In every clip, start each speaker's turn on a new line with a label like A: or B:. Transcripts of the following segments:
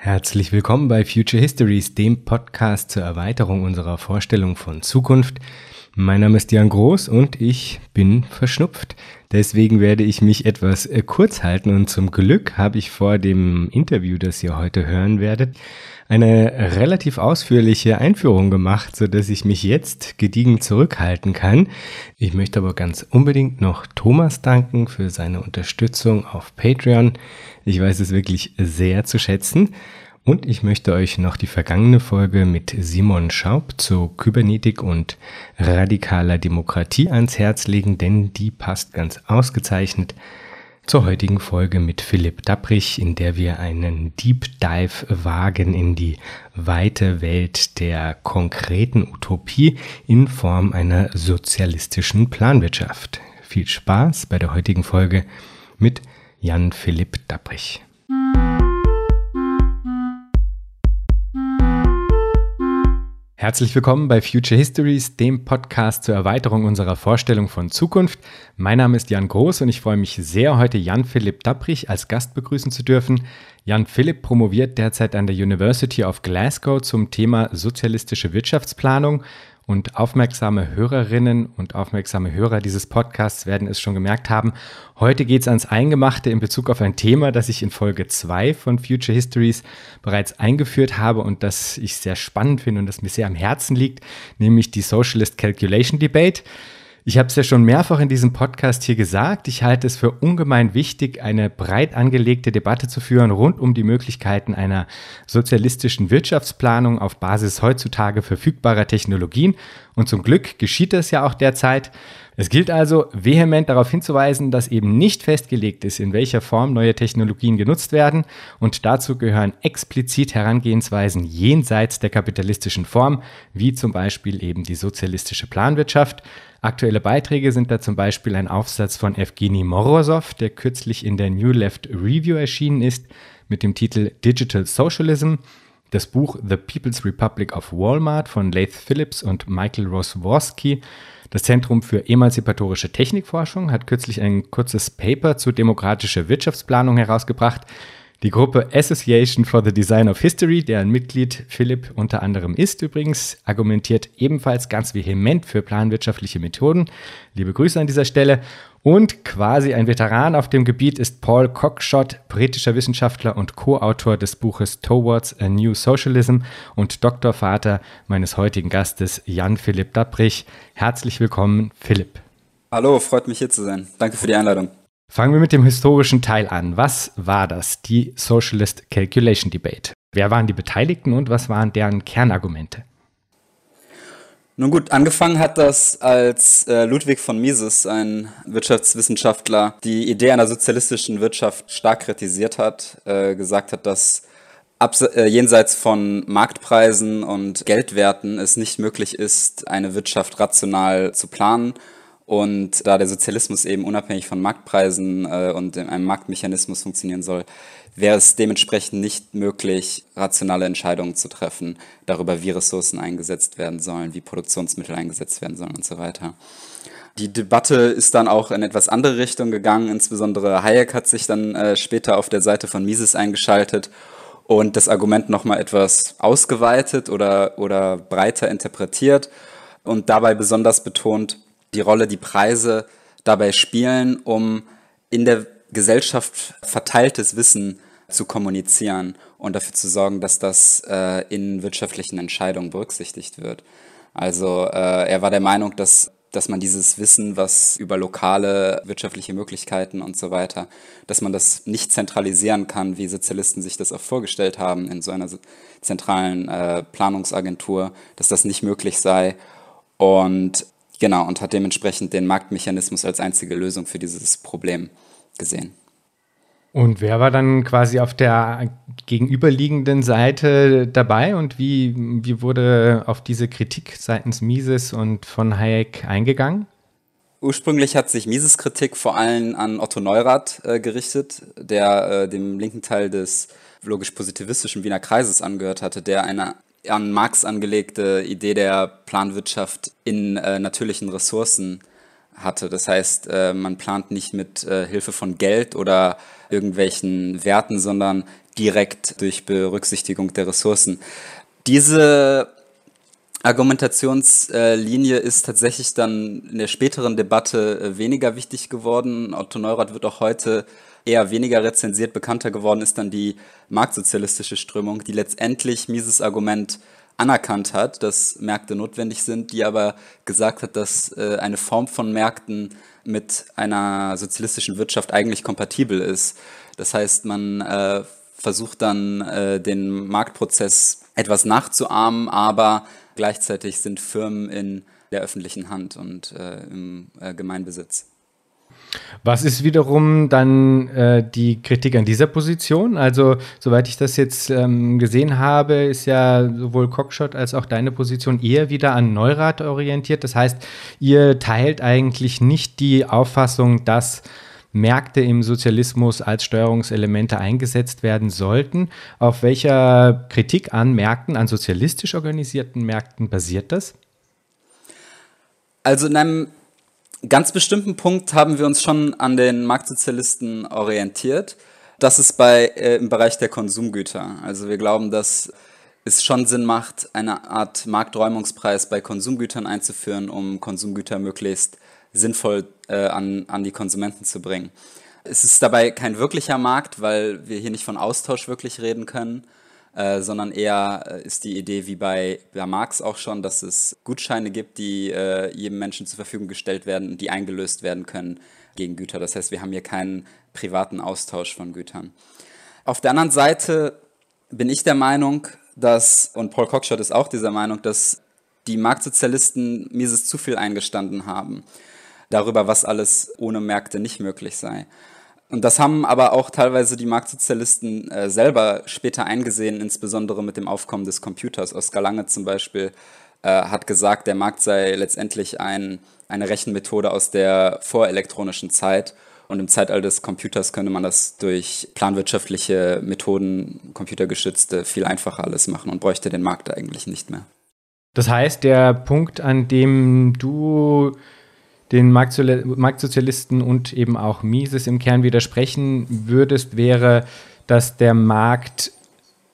A: Herzlich willkommen bei Future Histories, dem Podcast zur Erweiterung unserer Vorstellung von Zukunft. Mein Name ist Jan Groß und ich bin verschnupft. Deswegen werde ich mich etwas äh, kurz halten und zum Glück habe ich vor dem Interview, das ihr heute hören werdet, eine relativ ausführliche Einführung gemacht, so dass ich mich jetzt gediegen zurückhalten kann. Ich möchte aber ganz unbedingt noch Thomas danken für seine Unterstützung auf Patreon. Ich weiß es wirklich sehr zu schätzen. Und ich möchte euch noch die vergangene Folge mit Simon Schaub zu Kybernetik und radikaler Demokratie ans Herz legen, denn die passt ganz ausgezeichnet zur heutigen Folge mit Philipp Dapprich, in der wir einen Deep Dive wagen in die weite Welt der konkreten Utopie in Form einer sozialistischen Planwirtschaft. Viel Spaß bei der heutigen Folge mit Jan Philipp Dapprich. Herzlich willkommen bei Future Histories, dem Podcast zur Erweiterung unserer Vorstellung von Zukunft. Mein Name ist Jan Groß und ich freue mich sehr, heute Jan Philipp Dapprich als Gast begrüßen zu dürfen. Jan Philipp promoviert derzeit an der University of Glasgow zum Thema sozialistische Wirtschaftsplanung und aufmerksame Hörerinnen und aufmerksame Hörer dieses Podcasts werden es schon gemerkt haben. Heute geht es ans Eingemachte in Bezug auf ein Thema, das ich in Folge 2 von Future Histories bereits eingeführt habe und das ich sehr spannend finde und das mir sehr am Herzen liegt, nämlich die Socialist Calculation Debate. Ich habe es ja schon mehrfach in diesem Podcast hier gesagt. Ich halte es für ungemein wichtig, eine breit angelegte Debatte zu führen rund um die Möglichkeiten einer sozialistischen Wirtschaftsplanung auf Basis heutzutage verfügbarer Technologien. Und zum Glück geschieht das ja auch derzeit. Es gilt also vehement darauf hinzuweisen, dass eben nicht festgelegt ist, in welcher Form neue Technologien genutzt werden. Und dazu gehören explizit Herangehensweisen jenseits der kapitalistischen Form, wie zum Beispiel eben die sozialistische Planwirtschaft. Aktuelle Beiträge sind da zum Beispiel ein Aufsatz von Evgeny Morozov, der kürzlich in der New Left Review erschienen ist, mit dem Titel Digital Socialism, das Buch The People's Republic of Walmart von Laith Phillips und Michael Rosworski. Das Zentrum für emanzipatorische Technikforschung hat kürzlich ein kurzes Paper zu demokratischer Wirtschaftsplanung herausgebracht, die Gruppe Association for the Design of History, deren Mitglied Philipp unter anderem ist übrigens, argumentiert ebenfalls ganz vehement für planwirtschaftliche Methoden. Liebe Grüße an dieser Stelle. Und quasi ein Veteran auf dem Gebiet ist Paul Cockshott, britischer Wissenschaftler und Co-Autor des Buches Towards a New Socialism und Doktorvater meines heutigen Gastes Jan Philipp Dabrich. Herzlich willkommen, Philipp.
B: Hallo, freut mich hier zu sein. Danke für die Einladung.
A: Fangen wir mit dem historischen Teil an. Was war das, die Socialist Calculation Debate? Wer waren die Beteiligten und was waren deren Kernargumente?
B: Nun gut, angefangen hat das, als äh, Ludwig von Mises, ein Wirtschaftswissenschaftler, die Idee einer sozialistischen Wirtschaft stark kritisiert hat, äh, gesagt hat, dass äh, jenseits von Marktpreisen und Geldwerten es nicht möglich ist, eine Wirtschaft rational zu planen und da der Sozialismus eben unabhängig von Marktpreisen äh, und einem Marktmechanismus funktionieren soll, wäre es dementsprechend nicht möglich, rationale Entscheidungen zu treffen darüber, wie Ressourcen eingesetzt werden sollen, wie Produktionsmittel eingesetzt werden sollen und so weiter. Die Debatte ist dann auch in etwas andere Richtung gegangen. Insbesondere Hayek hat sich dann äh, später auf der Seite von Mises eingeschaltet und das Argument nochmal etwas ausgeweitet oder, oder breiter interpretiert und dabei besonders betont, die Rolle die Preise dabei spielen, um in der Gesellschaft verteiltes Wissen zu kommunizieren und dafür zu sorgen, dass das äh, in wirtschaftlichen Entscheidungen berücksichtigt wird. Also äh, er war der Meinung, dass, dass man dieses Wissen, was über lokale wirtschaftliche Möglichkeiten und so weiter, dass man das nicht zentralisieren kann, wie Sozialisten sich das auch vorgestellt haben in so einer zentralen äh, Planungsagentur, dass das nicht möglich sei. Und Genau, und hat dementsprechend den Marktmechanismus als einzige Lösung für dieses Problem gesehen.
A: Und wer war dann quasi auf der gegenüberliegenden Seite dabei und wie, wie wurde auf diese Kritik seitens Mises und von Hayek eingegangen?
B: Ursprünglich hat sich Mises Kritik vor allem an Otto Neurath äh, gerichtet, der äh, dem linken Teil des logisch-positivistischen Wiener Kreises angehört hatte, der eine an Marx angelegte Idee der Planwirtschaft in äh, natürlichen Ressourcen hatte. Das heißt, äh, man plant nicht mit äh, Hilfe von Geld oder irgendwelchen Werten, sondern direkt durch Berücksichtigung der Ressourcen. Diese Argumentationslinie ist tatsächlich dann in der späteren Debatte äh, weniger wichtig geworden. Otto Neurath wird auch heute eher weniger rezensiert. Bekannter geworden ist dann die marktsozialistische Strömung, die letztendlich Mises Argument anerkannt hat, dass Märkte notwendig sind, die aber gesagt hat, dass äh, eine Form von Märkten mit einer sozialistischen Wirtschaft eigentlich kompatibel ist. Das heißt, man äh, versucht dann äh, den Marktprozess etwas nachzuahmen, aber gleichzeitig sind Firmen in der öffentlichen Hand und äh, im äh, Gemeinbesitz.
A: Was ist wiederum dann äh, die Kritik an dieser Position? Also, soweit ich das jetzt ähm, gesehen habe, ist ja sowohl Cockshot als auch deine Position eher wieder an Neurath orientiert. Das heißt, ihr teilt eigentlich nicht die Auffassung, dass Märkte im Sozialismus als Steuerungselemente eingesetzt werden sollten. Auf welcher Kritik an Märkten, an sozialistisch organisierten Märkten basiert das?
B: Also in einem ganz bestimmten Punkt haben wir uns schon an den Marktsozialisten orientiert. Das ist bei, äh, im Bereich der Konsumgüter. Also wir glauben, dass es schon Sinn macht, eine Art Markträumungspreis bei Konsumgütern einzuführen, um Konsumgüter möglichst sinnvoll äh, an, an die Konsumenten zu bringen. Es ist dabei kein wirklicher Markt, weil wir hier nicht von Austausch wirklich reden können, äh, sondern eher äh, ist die Idee wie bei, bei Marx auch schon, dass es Gutscheine gibt, die äh, jedem Menschen zur Verfügung gestellt werden und die eingelöst werden können gegen Güter. Das heißt, wir haben hier keinen privaten Austausch von Gütern. Auf der anderen Seite bin ich der Meinung, dass, und Paul Cockshott ist auch dieser Meinung, dass die Marktsozialisten Mises zu viel eingestanden haben darüber, was alles ohne Märkte nicht möglich sei. Und das haben aber auch teilweise die Marktsozialisten äh, selber später eingesehen, insbesondere mit dem Aufkommen des Computers. Oskar Lange zum Beispiel äh, hat gesagt, der Markt sei letztendlich ein, eine Rechenmethode aus der vorelektronischen Zeit. Und im Zeitalter des Computers könnte man das durch planwirtschaftliche Methoden, computergeschützte, viel einfacher alles machen und bräuchte den Markt eigentlich nicht mehr.
A: Das heißt, der Punkt, an dem du den Marktsozialisten und eben auch Mises im Kern widersprechen würdest, wäre, dass der Markt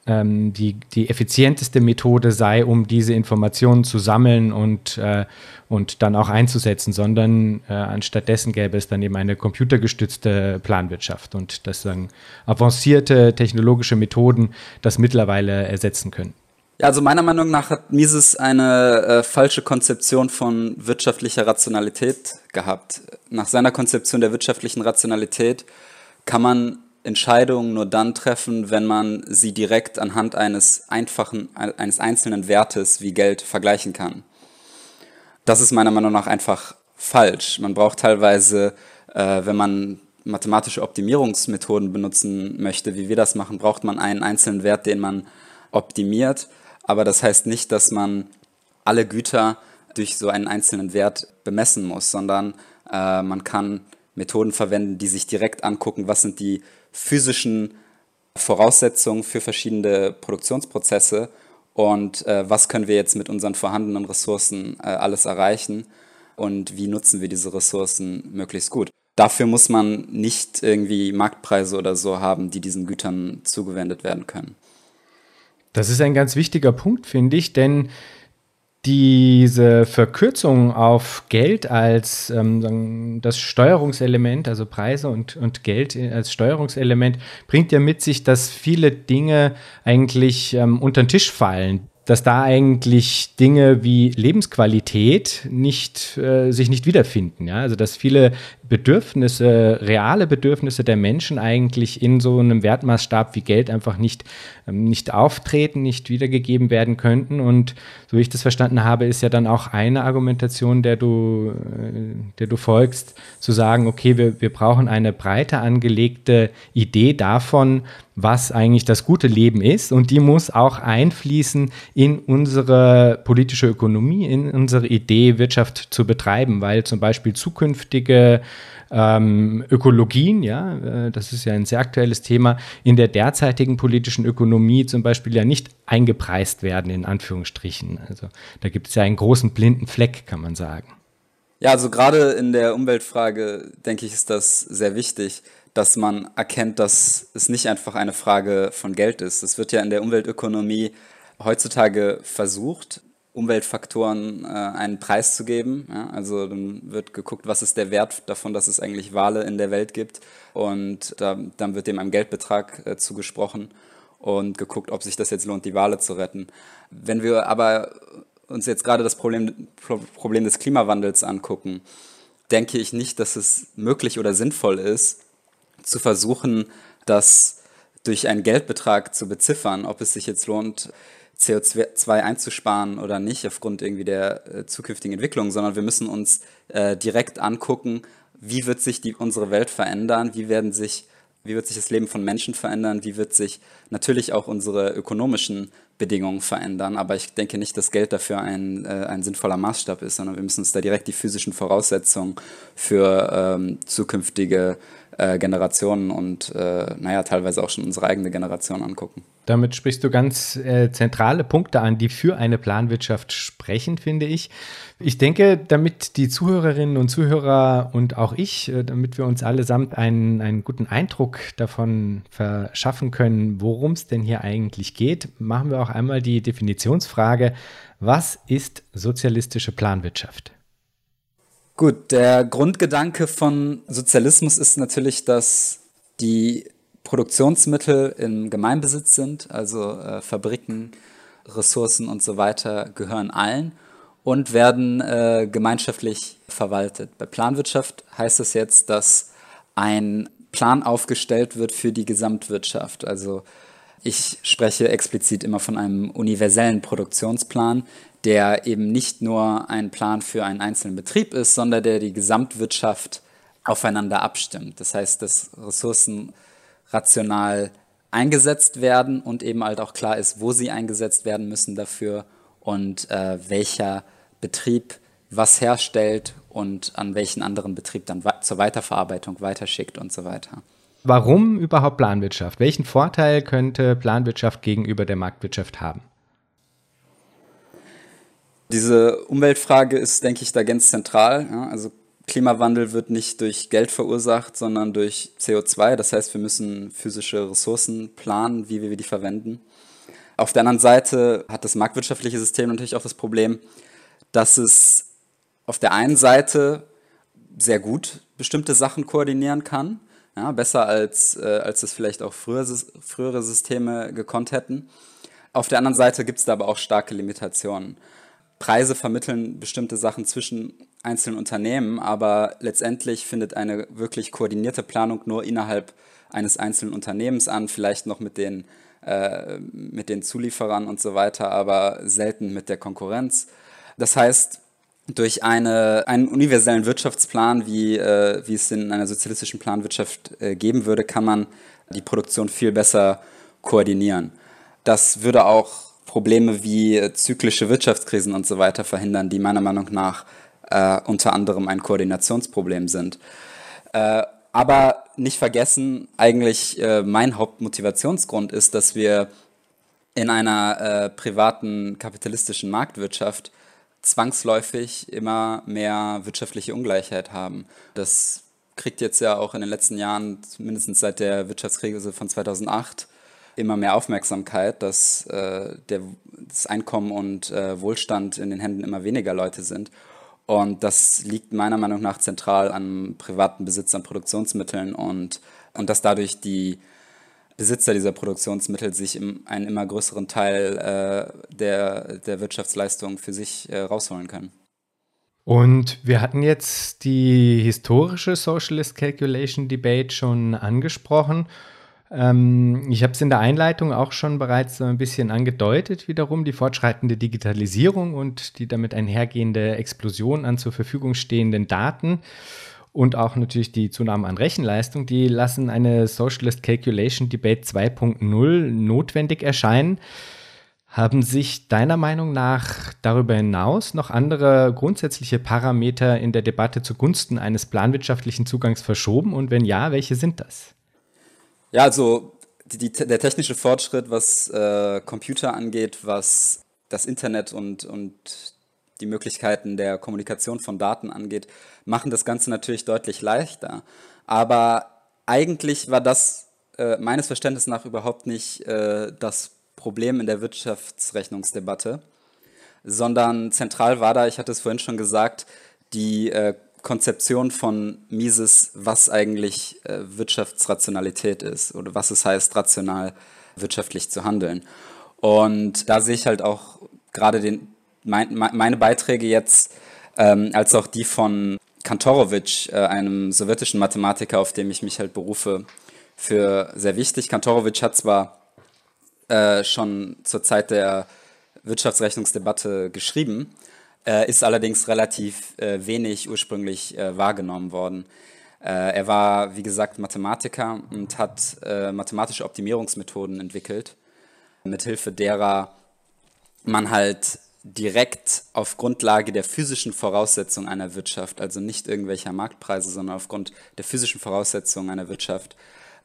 A: ähm, die, die effizienteste Methode sei, um diese Informationen zu sammeln und, äh, und dann auch einzusetzen, sondern äh, anstattdessen gäbe es dann eben eine computergestützte Planwirtschaft und dass dann avancierte technologische Methoden das mittlerweile ersetzen können.
B: Ja, also meiner Meinung nach hat Mises eine äh, falsche Konzeption von wirtschaftlicher Rationalität gehabt. Nach seiner Konzeption der wirtschaftlichen Rationalität kann man Entscheidungen nur dann treffen, wenn man sie direkt anhand eines einfachen, eines einzelnen Wertes wie Geld vergleichen kann. Das ist meiner Meinung nach einfach falsch. Man braucht teilweise, äh, wenn man mathematische Optimierungsmethoden benutzen möchte, wie wir das machen, braucht man einen einzelnen Wert, den man optimiert aber das heißt nicht, dass man alle Güter durch so einen einzelnen Wert bemessen muss, sondern äh, man kann Methoden verwenden, die sich direkt angucken, was sind die physischen Voraussetzungen für verschiedene Produktionsprozesse und äh, was können wir jetzt mit unseren vorhandenen Ressourcen äh, alles erreichen und wie nutzen wir diese Ressourcen möglichst gut. Dafür muss man nicht irgendwie Marktpreise oder so haben, die diesen Gütern zugewendet werden können.
A: Das ist ein ganz wichtiger Punkt, finde ich, denn diese Verkürzung auf Geld als ähm, das Steuerungselement, also Preise und, und Geld als Steuerungselement, bringt ja mit sich, dass viele Dinge eigentlich ähm, unter den Tisch fallen dass da eigentlich Dinge wie Lebensqualität nicht, äh, sich nicht wiederfinden. Ja? Also dass viele Bedürfnisse, reale Bedürfnisse der Menschen eigentlich in so einem Wertmaßstab wie Geld einfach nicht, ähm, nicht auftreten, nicht wiedergegeben werden könnten. Und so wie ich das verstanden habe, ist ja dann auch eine Argumentation, der du, äh, der du folgst, zu sagen, okay, wir, wir brauchen eine breiter angelegte Idee davon, was eigentlich das gute Leben ist. Und die muss auch einfließen in unsere politische Ökonomie, in unsere Idee, Wirtschaft zu betreiben, weil zum Beispiel zukünftige ähm, Ökologien, ja, äh, das ist ja ein sehr aktuelles Thema, in der derzeitigen politischen Ökonomie zum Beispiel ja nicht eingepreist werden, in Anführungsstrichen. Also da gibt es ja einen großen blinden Fleck, kann man sagen.
B: Ja, also gerade in der Umweltfrage, denke ich, ist das sehr wichtig, dass man erkennt, dass es nicht einfach eine Frage von Geld ist. Es wird ja in der Umweltökonomie heutzutage versucht, Umweltfaktoren äh, einen Preis zu geben. Ja? Also dann wird geguckt, was ist der Wert davon, dass es eigentlich Wale in der Welt gibt. Und da, dann wird dem ein Geldbetrag äh, zugesprochen und geguckt, ob sich das jetzt lohnt, die Wale zu retten. Wenn wir aber uns jetzt gerade das Problem, Problem des Klimawandels angucken, denke ich nicht, dass es möglich oder sinnvoll ist, zu versuchen, das durch einen Geldbetrag zu beziffern, ob es sich jetzt lohnt, CO2 einzusparen oder nicht aufgrund irgendwie der äh, zukünftigen Entwicklung, sondern wir müssen uns äh, direkt angucken, wie wird sich die, unsere Welt verändern, wie werden sich wie wird sich das Leben von Menschen verändern, wie wird sich natürlich auch unsere ökonomischen Bedingungen verändern. Aber ich denke nicht, dass Geld dafür ein, äh, ein sinnvoller Maßstab ist, sondern wir müssen uns da direkt die physischen Voraussetzungen für ähm, zukünftige äh, Generationen und äh, naja, teilweise auch schon unsere eigene Generation angucken.
A: Damit sprichst du ganz äh, zentrale Punkte an, die für eine Planwirtschaft sprechen, finde ich. Ich denke, damit die Zuhörerinnen und Zuhörer und auch ich, äh, damit wir uns allesamt einen, einen guten Eindruck davon verschaffen können, worum es denn hier eigentlich geht, machen wir auch einmal die Definitionsfrage, was ist sozialistische Planwirtschaft?
B: Gut, der Grundgedanke von Sozialismus ist natürlich, dass die Produktionsmittel im Gemeinbesitz sind, also äh, Fabriken, Ressourcen und so weiter gehören allen und werden äh, gemeinschaftlich verwaltet. Bei Planwirtschaft heißt es jetzt, dass ein Plan aufgestellt wird für die Gesamtwirtschaft. Also ich spreche explizit immer von einem universellen Produktionsplan, der eben nicht nur ein Plan für einen einzelnen Betrieb ist, sondern der die Gesamtwirtschaft aufeinander abstimmt. Das heißt, dass Ressourcen rational eingesetzt werden und eben halt auch klar ist, wo sie eingesetzt werden müssen dafür und äh, welcher Betrieb was herstellt und an welchen anderen Betrieb dann zur Weiterverarbeitung weiterschickt und so weiter.
A: Warum überhaupt Planwirtschaft? Welchen Vorteil könnte Planwirtschaft gegenüber der Marktwirtschaft haben?
B: Diese Umweltfrage ist, denke ich, da ganz zentral. Ja, also Klimawandel wird nicht durch Geld verursacht, sondern durch CO2. Das heißt, wir müssen physische Ressourcen planen, wie wir die verwenden. Auf der anderen Seite hat das marktwirtschaftliche System natürlich auch das Problem, dass es auf der einen Seite sehr gut bestimmte Sachen koordinieren kann, ja, besser als, äh, als es vielleicht auch früher, frühere Systeme gekonnt hätten. Auf der anderen Seite gibt es da aber auch starke Limitationen. Preise vermitteln bestimmte Sachen zwischen einzelnen Unternehmen, aber letztendlich findet eine wirklich koordinierte Planung nur innerhalb eines einzelnen Unternehmens an, vielleicht noch mit den, äh, mit den Zulieferern und so weiter, aber selten mit der Konkurrenz. Das heißt, durch eine, einen universellen Wirtschaftsplan, wie, äh, wie es in einer sozialistischen Planwirtschaft äh, geben würde, kann man die Produktion viel besser koordinieren. Das würde auch Probleme wie zyklische Wirtschaftskrisen und so weiter verhindern, die meiner Meinung nach äh, unter anderem ein Koordinationsproblem sind. Äh, aber nicht vergessen, eigentlich äh, mein Hauptmotivationsgrund ist, dass wir in einer äh, privaten kapitalistischen Marktwirtschaft zwangsläufig immer mehr wirtschaftliche Ungleichheit haben. Das kriegt jetzt ja auch in den letzten Jahren, mindestens seit der Wirtschaftskrise von 2008, immer mehr Aufmerksamkeit, dass äh, der, das Einkommen und äh, Wohlstand in den Händen immer weniger Leute sind. Und das liegt meiner Meinung nach zentral am privaten Besitz an Produktionsmitteln und, und dass dadurch die Besitzer dieser Produktionsmittel sich im, einen immer größeren Teil äh, der, der Wirtschaftsleistung für sich äh, rausholen können.
A: Und wir hatten jetzt die historische Socialist Calculation Debate schon angesprochen. Ähm, ich habe es in der Einleitung auch schon bereits so ein bisschen angedeutet, wiederum die fortschreitende Digitalisierung und die damit einhergehende Explosion an zur Verfügung stehenden Daten und auch natürlich die Zunahme an Rechenleistung, die lassen eine Socialist Calculation Debate 2.0 notwendig erscheinen. Haben sich deiner Meinung nach darüber hinaus noch andere grundsätzliche Parameter in der Debatte zugunsten eines planwirtschaftlichen Zugangs verschoben? Und wenn ja, welche sind das?
B: Ja, also die, die, der technische Fortschritt, was äh, Computer angeht, was das Internet und, und die Möglichkeiten der Kommunikation von Daten angeht, machen das Ganze natürlich deutlich leichter. Aber eigentlich war das äh, meines Verständnisses nach überhaupt nicht äh, das Problem in der Wirtschaftsrechnungsdebatte, sondern zentral war da, ich hatte es vorhin schon gesagt, die äh, Konzeption von Mises, was eigentlich äh, Wirtschaftsrationalität ist oder was es heißt, rational wirtschaftlich zu handeln. Und da sehe ich halt auch gerade den, mein, meine Beiträge jetzt ähm, als auch die von Kantorowitsch, äh, einem sowjetischen Mathematiker, auf dem ich mich halt berufe, für sehr wichtig. Kantorowitsch hat zwar äh, schon zur Zeit der Wirtschaftsrechnungsdebatte geschrieben, äh, ist allerdings relativ äh, wenig ursprünglich äh, wahrgenommen worden. Äh, er war, wie gesagt, Mathematiker und hat äh, mathematische Optimierungsmethoden entwickelt, mithilfe derer man halt direkt auf Grundlage der physischen Voraussetzungen einer Wirtschaft, also nicht irgendwelcher Marktpreise, sondern aufgrund der physischen Voraussetzungen einer Wirtschaft,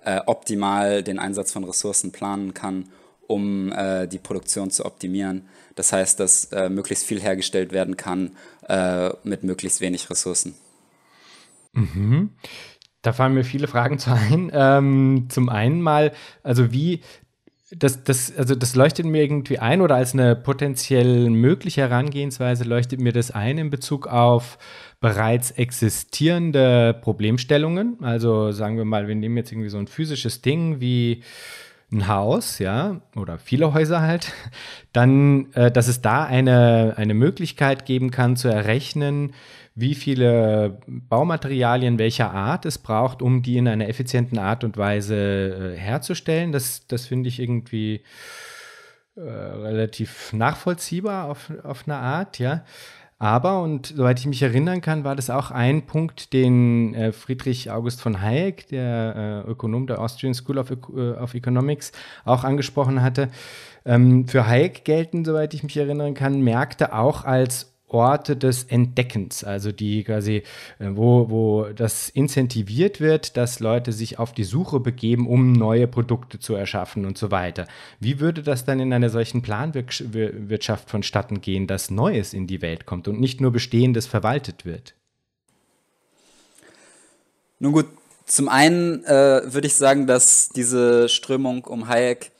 B: äh, optimal den Einsatz von Ressourcen planen kann, um äh, die Produktion zu optimieren. Das heißt, dass äh, möglichst viel hergestellt werden kann äh, mit möglichst wenig Ressourcen.
A: Mhm. Da fallen mir viele Fragen zu ein. Ähm, zum einen mal, also wie das, das, also das leuchtet mir irgendwie ein oder als eine potenziell mögliche Herangehensweise leuchtet mir das ein in Bezug auf bereits existierende Problemstellungen. Also sagen wir mal, wir nehmen jetzt irgendwie so ein physisches Ding wie ein Haus, ja, oder viele Häuser halt, dann, äh, dass es da eine, eine Möglichkeit geben kann zu errechnen, wie viele Baumaterialien welcher Art es braucht, um die in einer effizienten Art und Weise äh, herzustellen. Das, das finde ich irgendwie äh, relativ nachvollziehbar auf, auf eine Art, ja. Aber, und soweit ich mich erinnern kann, war das auch ein Punkt, den äh, Friedrich August von Hayek, der äh, Ökonom der Austrian School of, äh, of Economics, auch angesprochen hatte. Ähm, für Hayek gelten, soweit ich mich erinnern kann, Märkte auch als Orte des Entdeckens, also die quasi, äh, wo, wo das incentiviert wird, dass Leute sich auf die Suche begeben, um neue Produkte zu erschaffen und so weiter. Wie würde das dann in einer solchen Planwirtschaft vonstatten gehen, dass Neues in die Welt kommt und nicht nur Bestehendes verwaltet wird?
B: Nun gut, zum einen äh, würde ich sagen, dass diese Strömung um Hayek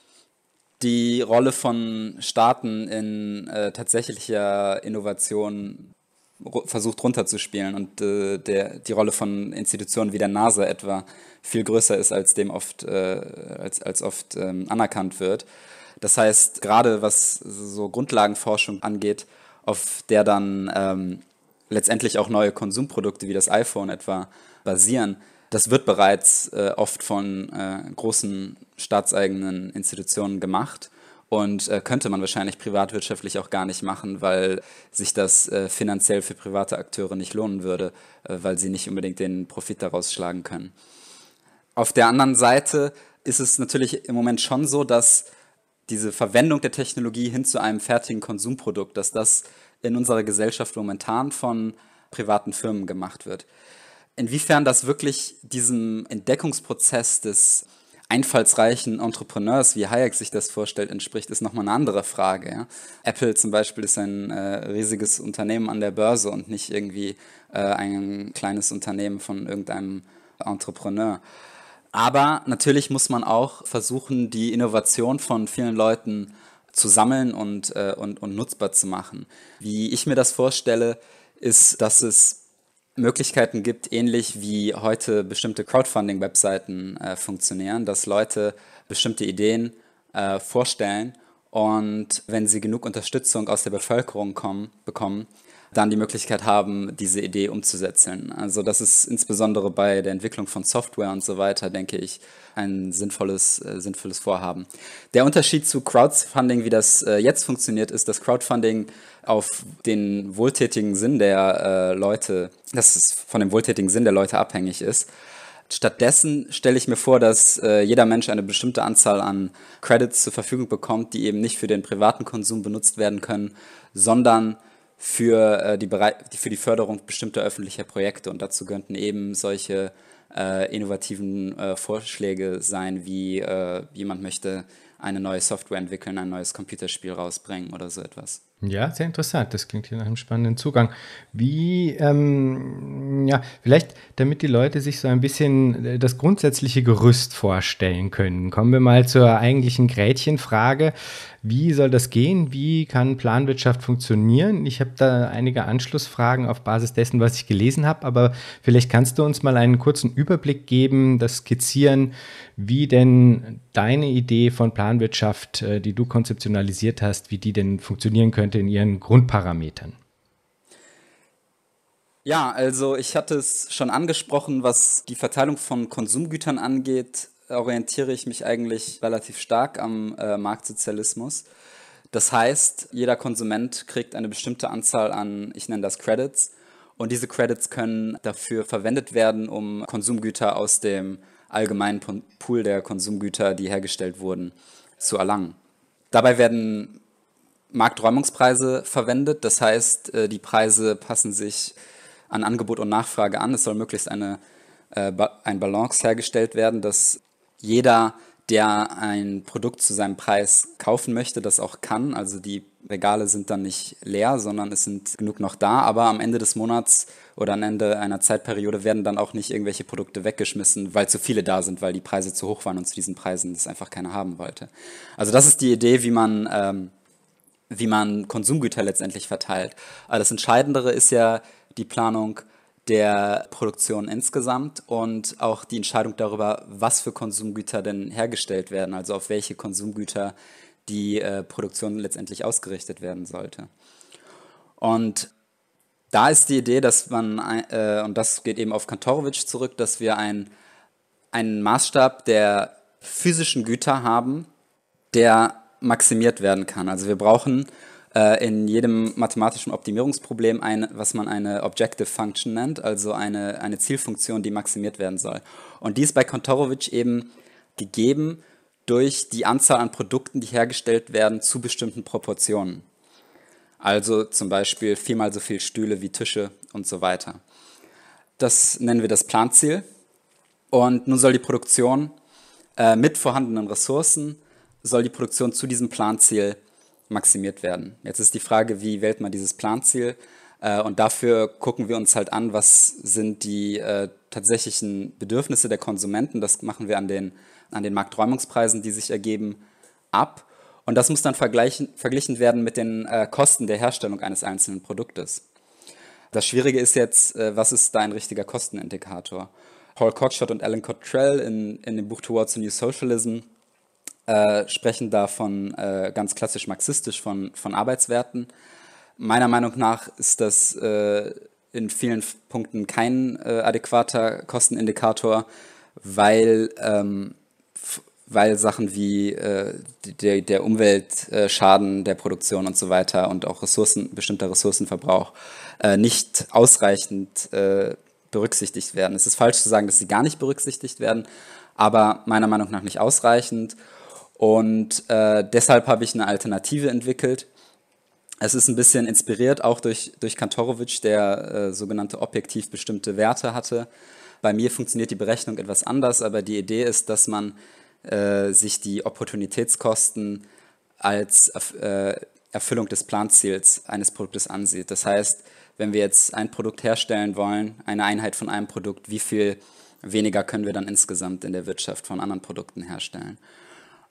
B: die Rolle von Staaten in äh, tatsächlicher Innovation versucht runterzuspielen und äh, der, die Rolle von Institutionen wie der NASA etwa viel größer ist, als dem oft, äh, als, als oft ähm, anerkannt wird. Das heißt, gerade was so Grundlagenforschung angeht, auf der dann ähm, letztendlich auch neue Konsumprodukte wie das iPhone etwa basieren, das wird bereits äh, oft von äh, großen staatseigenen Institutionen gemacht und äh, könnte man wahrscheinlich privatwirtschaftlich auch gar nicht machen, weil sich das äh, finanziell für private Akteure nicht lohnen würde, äh, weil sie nicht unbedingt den Profit daraus schlagen können. Auf der anderen Seite ist es natürlich im Moment schon so, dass diese Verwendung der Technologie hin zu einem fertigen Konsumprodukt, dass das in unserer Gesellschaft momentan von privaten Firmen gemacht wird. Inwiefern das wirklich diesem Entdeckungsprozess des einfallsreichen Entrepreneurs, wie Hayek sich das vorstellt, entspricht, ist nochmal eine andere Frage. Ja? Apple zum Beispiel ist ein äh, riesiges Unternehmen an der Börse und nicht irgendwie äh, ein kleines Unternehmen von irgendeinem Entrepreneur. Aber natürlich muss man auch versuchen, die Innovation von vielen Leuten zu sammeln und, äh, und, und nutzbar zu machen. Wie ich mir das vorstelle, ist, dass es Möglichkeiten gibt, ähnlich wie heute bestimmte Crowdfunding-Webseiten äh, funktionieren, dass Leute bestimmte Ideen äh, vorstellen und wenn sie genug Unterstützung aus der Bevölkerung kommen, bekommen, dann die Möglichkeit haben, diese Idee umzusetzen. Also das ist insbesondere bei der Entwicklung von Software und so weiter, denke ich, ein sinnvolles, äh, sinnvolles Vorhaben. Der Unterschied zu Crowdfunding, wie das äh, jetzt funktioniert, ist, dass Crowdfunding auf den wohltätigen Sinn der äh, Leute, dass es von dem wohltätigen Sinn der Leute abhängig ist. Stattdessen stelle ich mir vor, dass äh, jeder Mensch eine bestimmte Anzahl an Credits zur Verfügung bekommt, die eben nicht für den privaten Konsum benutzt werden können, sondern für, äh, die, für die Förderung bestimmter öffentlicher Projekte. Und dazu könnten eben solche äh, innovativen äh, Vorschläge sein, wie äh, jemand möchte eine neue Software entwickeln, ein neues Computerspiel rausbringen oder so etwas.
A: Ja, sehr interessant. Das klingt hier nach einem spannenden Zugang. Wie, ähm, ja, vielleicht, damit die Leute sich so ein bisschen äh, das grundsätzliche Gerüst vorstellen können, kommen wir mal zur eigentlichen Gretchenfrage. Wie soll das gehen? Wie kann Planwirtschaft funktionieren? Ich habe da einige Anschlussfragen auf Basis dessen, was ich gelesen habe, aber vielleicht kannst du uns mal einen kurzen Überblick geben, das skizzieren, wie denn deine Idee von Planwirtschaft, äh, die du konzeptionalisiert hast, wie die denn funktionieren könnte in ihren Grundparametern.
B: Ja, also ich hatte es schon angesprochen, was die Verteilung von Konsumgütern angeht, orientiere ich mich eigentlich relativ stark am äh, Marktsozialismus. Das heißt, jeder Konsument kriegt eine bestimmte Anzahl an, ich nenne das Credits, und diese Credits können dafür verwendet werden, um Konsumgüter aus dem allgemeinen Pool der Konsumgüter, die hergestellt wurden, zu erlangen. Dabei werden Markträumungspreise verwendet, das heißt, äh, die Preise passen sich an Angebot und Nachfrage an. Es soll möglichst eine, äh, ein Balance hergestellt werden, dass jeder, der ein Produkt zu seinem Preis kaufen möchte, das auch kann. Also die Regale sind dann nicht leer, sondern es sind genug noch da. Aber am Ende des Monats oder am Ende einer Zeitperiode werden dann auch nicht irgendwelche Produkte weggeschmissen, weil zu viele da sind, weil die Preise zu hoch waren und zu diesen Preisen das einfach keiner haben wollte. Also das ist die Idee, wie man, ähm, wie man Konsumgüter letztendlich verteilt. Aber das Entscheidendere ist ja die Planung der Produktion insgesamt und auch die Entscheidung darüber, was für Konsumgüter denn hergestellt werden, also auf welche Konsumgüter die äh, Produktion letztendlich ausgerichtet werden sollte. Und da ist die Idee, dass man, äh, und das geht eben auf Kantorowitsch zurück, dass wir ein, einen Maßstab der physischen Güter haben, der maximiert werden kann. Also wir brauchen äh, in jedem mathematischen Optimierungsproblem ein, was man eine Objective Function nennt, also eine, eine Zielfunktion, die maximiert werden soll. Und die ist bei Kontorowitsch eben gegeben durch die Anzahl an Produkten, die hergestellt werden zu bestimmten Proportionen. Also zum Beispiel viermal so viele Stühle wie Tische und so weiter. Das nennen wir das Planziel. Und nun soll die Produktion äh, mit vorhandenen Ressourcen, soll die Produktion zu diesem Planziel maximiert werden. Jetzt ist die Frage, wie wählt man dieses Planziel? Äh, und dafür gucken wir uns halt an, was sind die äh, tatsächlichen Bedürfnisse der Konsumenten. Das machen wir an den, an den Markträumungspreisen, die sich ergeben, ab. Und das muss dann verglichen werden mit den äh, Kosten der Herstellung eines einzelnen Produktes. Das Schwierige ist jetzt, äh, was ist da ein richtiger Kostenindikator? Paul Cockshott und Alan Cottrell in, in dem Buch Towards a New Socialism äh, sprechen da von äh, ganz klassisch marxistisch von, von Arbeitswerten. Meiner Meinung nach ist das äh, in vielen Punkten kein äh, adäquater Kostenindikator, weil, ähm, weil Sachen wie äh, der, der Umweltschaden der Produktion und so weiter und auch Ressourcen, bestimmter Ressourcenverbrauch nicht ausreichend berücksichtigt werden. Es ist falsch zu sagen, dass sie gar nicht berücksichtigt werden, aber meiner Meinung nach nicht ausreichend. Und äh, deshalb habe ich eine Alternative entwickelt. Es ist ein bisschen inspiriert auch durch, durch Kantorowitsch, der äh, sogenannte objektiv bestimmte Werte hatte. Bei mir funktioniert die Berechnung etwas anders, aber die Idee ist, dass man äh, sich die Opportunitätskosten als äh, Erfüllung des Planziels eines Produktes ansieht. Das heißt, wenn wir jetzt ein Produkt herstellen wollen, eine Einheit von einem Produkt, wie viel weniger können wir dann insgesamt in der Wirtschaft von anderen Produkten herstellen?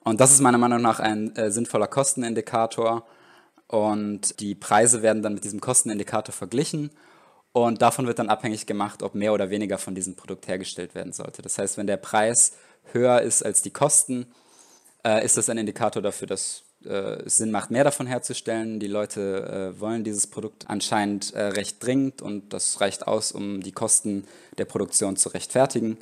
B: Und das ist meiner Meinung nach ein äh, sinnvoller Kostenindikator. Und die Preise werden dann mit diesem Kostenindikator verglichen. Und davon wird dann abhängig gemacht, ob mehr oder weniger von diesem Produkt hergestellt werden sollte. Das heißt, wenn der Preis höher ist als die Kosten, äh, ist das ein Indikator dafür, dass äh, es Sinn macht, mehr davon herzustellen. Die Leute äh, wollen dieses Produkt anscheinend äh, recht dringend und das reicht aus, um die Kosten der Produktion zu rechtfertigen.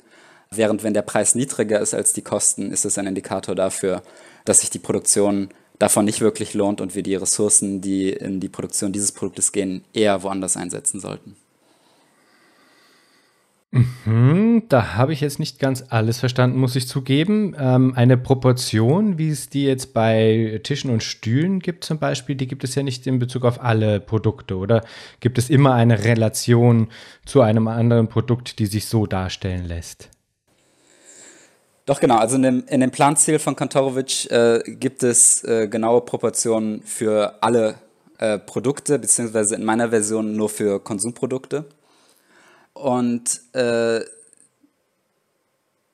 B: Während wenn der Preis niedriger ist als die Kosten, ist es ein Indikator dafür, dass sich die Produktion davon nicht wirklich lohnt und wir die Ressourcen, die in die Produktion dieses Produktes gehen, eher woanders einsetzen sollten.
A: Mhm, da habe ich jetzt nicht ganz alles verstanden, muss ich zugeben. Ähm, eine Proportion, wie es die jetzt bei Tischen und Stühlen gibt zum Beispiel, die gibt es ja nicht in Bezug auf alle Produkte, oder gibt es immer eine Relation zu einem anderen Produkt, die sich so darstellen lässt?
B: Doch, genau. Also in dem, in dem Planziel von Kantorowitsch äh, gibt es äh, genaue Proportionen für alle äh, Produkte, beziehungsweise in meiner Version nur für Konsumprodukte. Und äh,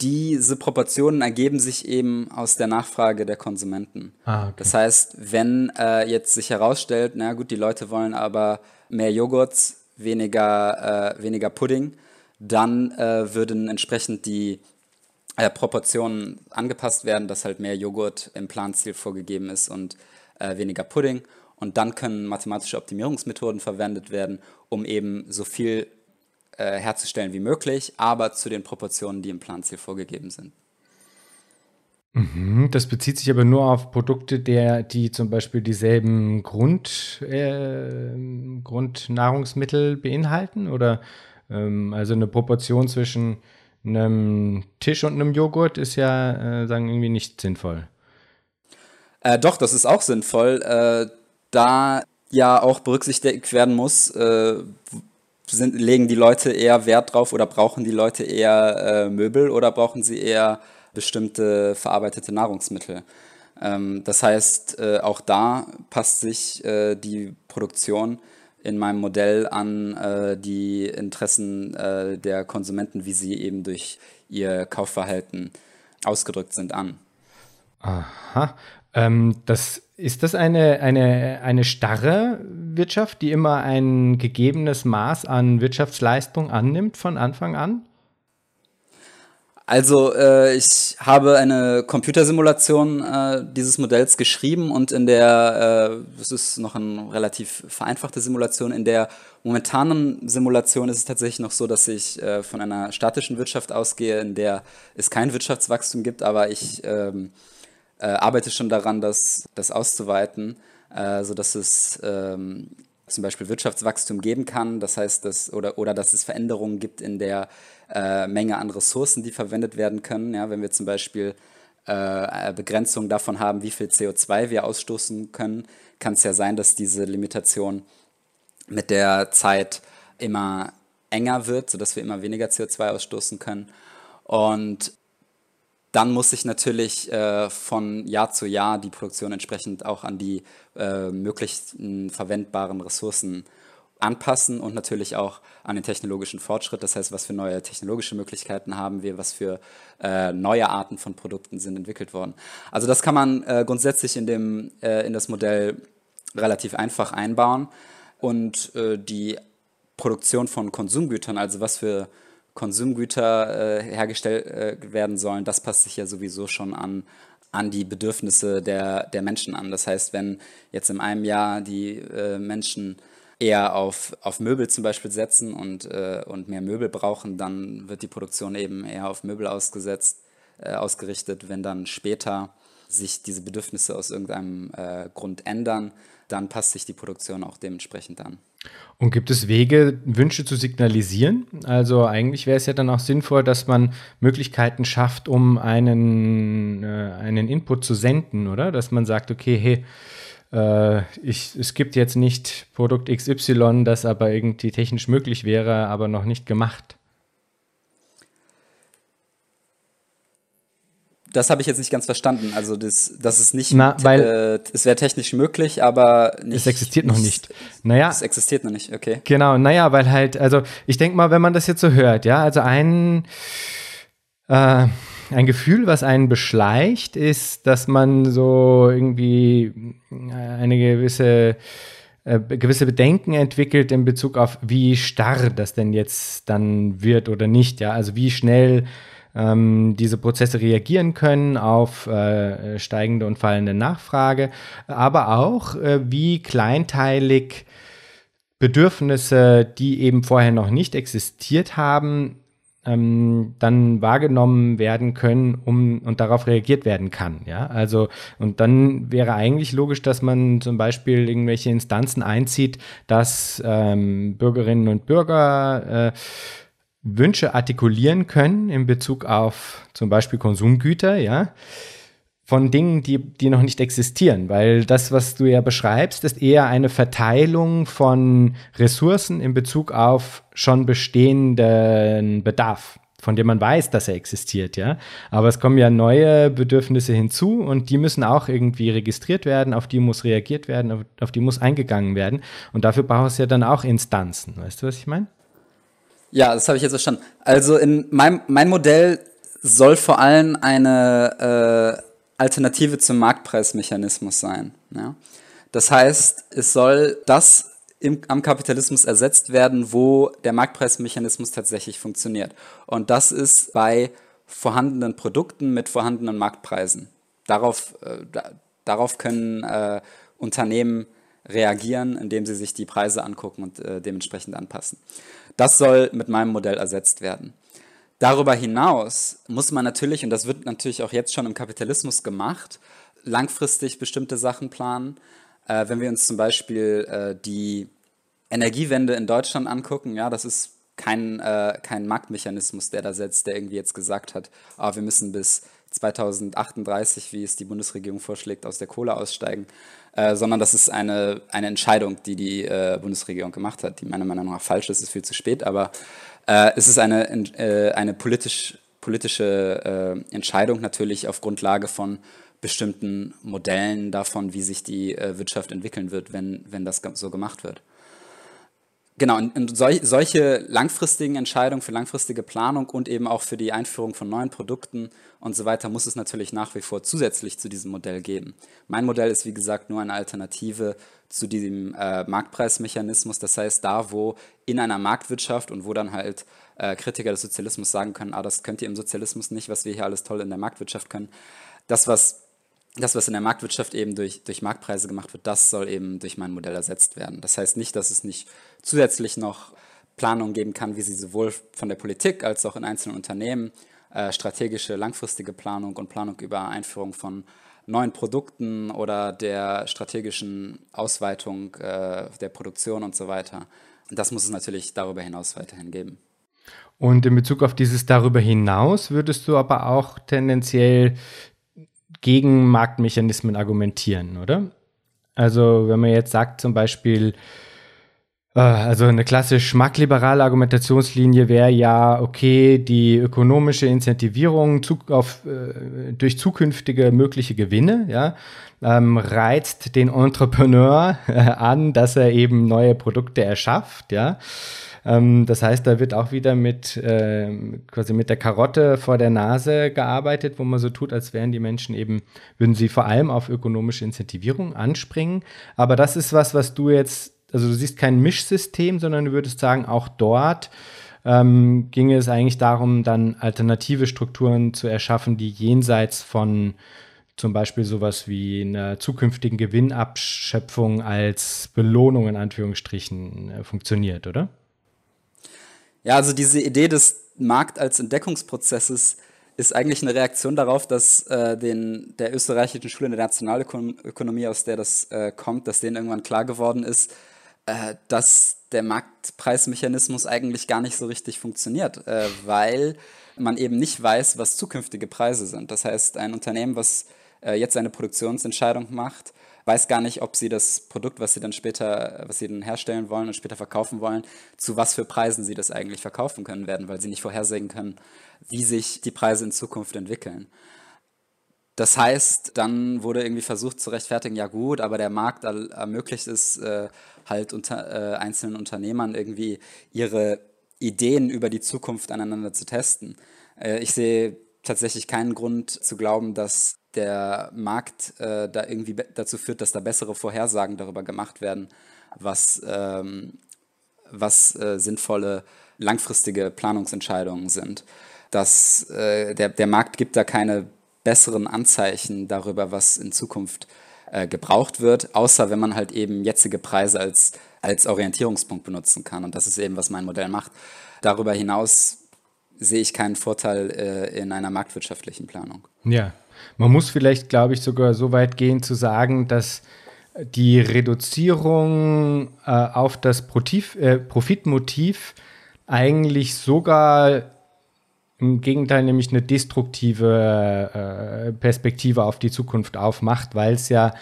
B: diese Proportionen ergeben sich eben aus der Nachfrage der Konsumenten. Ah, okay. Das heißt, wenn äh, jetzt sich herausstellt, na gut, die Leute wollen aber mehr Joghurt, weniger, äh, weniger Pudding, dann würden entsprechend die äh, Proportionen angepasst werden, dass halt mehr Joghurt im Planziel vorgegeben ist und äh, weniger Pudding. Und dann können mathematische Optimierungsmethoden verwendet werden, um eben so viel äh, herzustellen wie möglich, aber zu den Proportionen, die im Planziel vorgegeben sind.
A: Mhm, das bezieht sich aber nur auf Produkte, der, die zum Beispiel dieselben Grund, äh, Grundnahrungsmittel beinhalten oder ähm, also eine Proportion zwischen einem Tisch und einem Joghurt ist ja, äh, sagen, irgendwie nicht sinnvoll.
B: Äh, doch, das ist auch sinnvoll, äh, da ja auch berücksichtigt werden muss, äh, sind, legen die Leute eher Wert drauf oder brauchen die Leute eher äh, Möbel oder brauchen sie eher bestimmte verarbeitete Nahrungsmittel? Ähm, das heißt, äh, auch da passt sich die Produktion in meinem Modell an äh, die Interessen äh, der Konsumenten, wie sie eben durch ihr Kaufverhalten ausgedrückt sind, an.
A: Aha. Ähm, das, ist das eine, eine, eine starre Wirtschaft, die immer ein gegebenes Maß an Wirtschaftsleistung annimmt von Anfang an?
B: Also äh, ich habe eine Computersimulation äh, dieses Modells geschrieben und in der, äh, das ist noch eine relativ vereinfachte Simulation, in der momentanen Simulation ist es tatsächlich noch so, dass ich äh, von einer statischen Wirtschaft ausgehe, in der es kein Wirtschaftswachstum gibt, aber ich ähm, äh, arbeite schon daran, das, das auszuweiten, äh, sodass es ähm, zum Beispiel Wirtschaftswachstum geben kann, das heißt, dass, oder, oder dass es Veränderungen gibt in der äh, Menge an Ressourcen, die verwendet werden können. Ja, wenn wir zum Beispiel äh, Begrenzungen davon haben, wie viel CO2 wir ausstoßen können, kann es ja sein, dass diese Limitation mit der Zeit immer enger wird, sodass wir immer weniger CO2 ausstoßen können. Und dann muss sich natürlich äh, von Jahr zu Jahr die Produktion entsprechend auch an die äh, möglichen verwendbaren Ressourcen anpassen und natürlich auch an den technologischen Fortschritt. Das heißt, was für neue technologische Möglichkeiten haben wir, was für äh, neue Arten von Produkten sind entwickelt worden. Also das kann man äh, grundsätzlich in, dem, äh, in das Modell relativ einfach einbauen und äh, die Produktion von Konsumgütern, also was für Konsumgüter äh, hergestellt äh, werden sollen, das passt sich ja sowieso schon an, an die Bedürfnisse der, der Menschen an. Das heißt, wenn jetzt in einem Jahr die Menschen eher auf, auf Möbel zum Beispiel setzen und, äh, und mehr Möbel brauchen, dann wird die Produktion eben eher auf Möbel ausgesetzt, äh, ausgerichtet. Wenn dann später sich diese Bedürfnisse aus irgendeinem äh, Grund ändern, dann passt sich die Produktion auch dementsprechend an.
A: Und gibt es Wege, Wünsche zu signalisieren? Also eigentlich wäre es ja dann auch sinnvoll, dass man Möglichkeiten schafft, um einen, äh, einen Input zu senden, oder? Dass man sagt, okay, hey, äh, ich, es gibt jetzt nicht Produkt XY, das aber irgendwie technisch möglich wäre, aber noch nicht gemacht.
B: Das habe ich jetzt nicht ganz verstanden. Also das, das ist nicht, Na, weil äh, es wäre technisch möglich, aber
A: nicht. Es existiert noch nicht. Naja.
B: Es existiert noch nicht, okay.
A: Genau, naja, weil halt, also ich denke mal, wenn man das jetzt so hört, ja, also ein äh, ein Gefühl, was einen beschleicht, ist, dass man so irgendwie äh, eine gewisse äh, gewisse Bedenken entwickelt in Bezug auf, wie starr das denn jetzt dann wird oder nicht. Ja, also wie schnell ähm, diese Prozesse reagieren können auf äh, steigende und fallende Nachfrage, aber auch äh, wie kleinteilig Bedürfnisse, die eben vorher noch nicht existiert haben, ähm, dann wahrgenommen werden können um, und darauf reagiert werden kann. Ja? Also, und dann wäre eigentlich logisch, dass man zum Beispiel irgendwelche Instanzen einzieht, dass ähm, Bürgerinnen und Bürger äh, Wünsche artikulieren können in Bezug auf zum Beispiel Konsumgüter, ja von Dingen, die, die noch nicht existieren, weil das, was du ja beschreibst, ist eher eine Verteilung von Ressourcen in Bezug auf schon bestehenden Bedarf von dem man weiß, dass er existiert, ja. Aber es kommen ja neue Bedürfnisse hinzu und die müssen auch irgendwie registriert werden, auf die muss reagiert werden, auf, auf die muss eingegangen werden. Und dafür braucht es ja dann auch Instanzen. Weißt du, was ich meine?
B: Ja, das habe ich jetzt verstanden. Also in meinem mein Modell soll vor allem eine äh, Alternative zum Marktpreismechanismus sein. Ja? Das heißt, es soll das im, am Kapitalismus ersetzt werden, wo der Marktpreismechanismus tatsächlich funktioniert. Und das ist bei vorhandenen Produkten mit vorhandenen Marktpreisen. Darauf, äh, da, darauf können äh, Unternehmen reagieren, indem sie sich die Preise angucken und äh, dementsprechend anpassen. Das soll mit meinem Modell ersetzt werden. Darüber hinaus muss man natürlich, und das wird natürlich auch jetzt schon im Kapitalismus gemacht, langfristig bestimmte Sachen planen. Äh, wenn wir uns zum Beispiel äh, die Energiewende in Deutschland angucken, ja, das ist kein, äh, kein Marktmechanismus, der da setzt, der irgendwie jetzt gesagt hat, ah, wir müssen bis 2038, wie es die Bundesregierung vorschlägt, aus der Kohle aussteigen, äh, sondern das ist eine, eine Entscheidung, die die äh, Bundesregierung gemacht hat, die meiner Meinung nach falsch ist, ist viel zu spät, aber äh, es ist eine, äh, eine politisch, politische äh, Entscheidung natürlich auf Grundlage von bestimmten Modellen davon, wie sich die Wirtschaft entwickeln wird, wenn, wenn das so gemacht wird. Genau, und, sol solche langfristigen Entscheidungen für langfristige Planung und eben auch für die Einführung von neuen Produkten und so weiter muss es natürlich nach wie vor zusätzlich zu diesem Modell geben. Mein Modell ist, wie gesagt, nur eine Alternative zu diesem äh, Marktpreismechanismus. Das heißt, da, wo in einer Marktwirtschaft und wo dann halt äh, Kritiker des Sozialismus sagen können, ah, das könnt ihr im Sozialismus nicht, was wir hier alles toll in der Marktwirtschaft können. Das, was das, was in der Marktwirtschaft eben durch, durch Marktpreise gemacht wird, das soll eben durch mein Modell ersetzt werden. Das heißt nicht, dass es nicht zusätzlich noch Planungen geben kann, wie sie sowohl von der Politik als auch in einzelnen Unternehmen äh, strategische langfristige Planung und Planung über Einführung von neuen Produkten oder der strategischen Ausweitung äh, der Produktion und so weiter. Das muss es natürlich darüber hinaus weiterhin geben.
A: Und in Bezug auf dieses darüber hinaus würdest du aber auch tendenziell gegen Marktmechanismen argumentieren, oder? Also wenn man jetzt sagt zum Beispiel, äh, also eine klassisch marktliberale Argumentationslinie wäre ja, okay, die ökonomische Incentivierung auf, äh, durch zukünftige mögliche Gewinne, ja, ähm, reizt den Entrepreneur an, dass er eben neue Produkte erschafft, ja. Ähm, das heißt, da wird auch wieder mit äh, quasi mit der Karotte vor der Nase gearbeitet, wo man so tut, als wären die Menschen eben, würden sie vor allem auf ökonomische Incentivierung anspringen. Aber das ist was, was du jetzt, also du siehst kein Mischsystem, sondern du würdest sagen, auch dort ähm, ginge es eigentlich darum, dann alternative Strukturen zu erschaffen, die jenseits von zum Beispiel sowas wie einer zukünftigen Gewinnabschöpfung als Belohnung in Anführungsstrichen äh, funktioniert, oder?
B: Ja, also diese Idee des Markt als Entdeckungsprozesses ist eigentlich eine Reaktion darauf, dass äh, den, der österreichischen Schule der Nationalökonomie, aus der das äh, kommt, dass denen irgendwann klar geworden ist, äh, dass der Marktpreismechanismus eigentlich gar nicht so richtig funktioniert, äh, weil man eben nicht weiß, was zukünftige Preise sind. Das heißt, ein Unternehmen, was äh, jetzt eine Produktionsentscheidung macht, weiß gar nicht, ob sie das Produkt, was sie dann später, was sie dann herstellen wollen und später verkaufen wollen, zu was für Preisen sie das eigentlich verkaufen können werden, weil sie nicht vorhersehen können, wie sich die Preise in Zukunft entwickeln. Das heißt, dann wurde irgendwie versucht zu rechtfertigen, ja gut, aber der Markt ermöglicht es äh, halt unter, äh, einzelnen Unternehmern irgendwie ihre Ideen über die Zukunft aneinander zu testen. Äh, ich sehe tatsächlich keinen Grund zu glauben, dass der Markt äh, da irgendwie dazu führt, dass da bessere Vorhersagen darüber gemacht werden, was, ähm, was äh, sinnvolle langfristige Planungsentscheidungen sind. Dass, äh, der, der Markt gibt da keine besseren Anzeichen darüber, was in Zukunft äh, gebraucht wird, außer wenn man halt eben jetzige Preise als, als Orientierungspunkt benutzen kann. Und das ist eben, was mein Modell macht. Darüber hinaus sehe ich keinen Vorteil äh, in einer marktwirtschaftlichen Planung.
A: Ja, man muss vielleicht, glaube ich, sogar so weit gehen zu sagen, dass die Reduzierung äh, auf das Protif, äh, Profitmotiv eigentlich sogar im Gegenteil nämlich eine destruktive äh, Perspektive auf die Zukunft aufmacht, weil es ja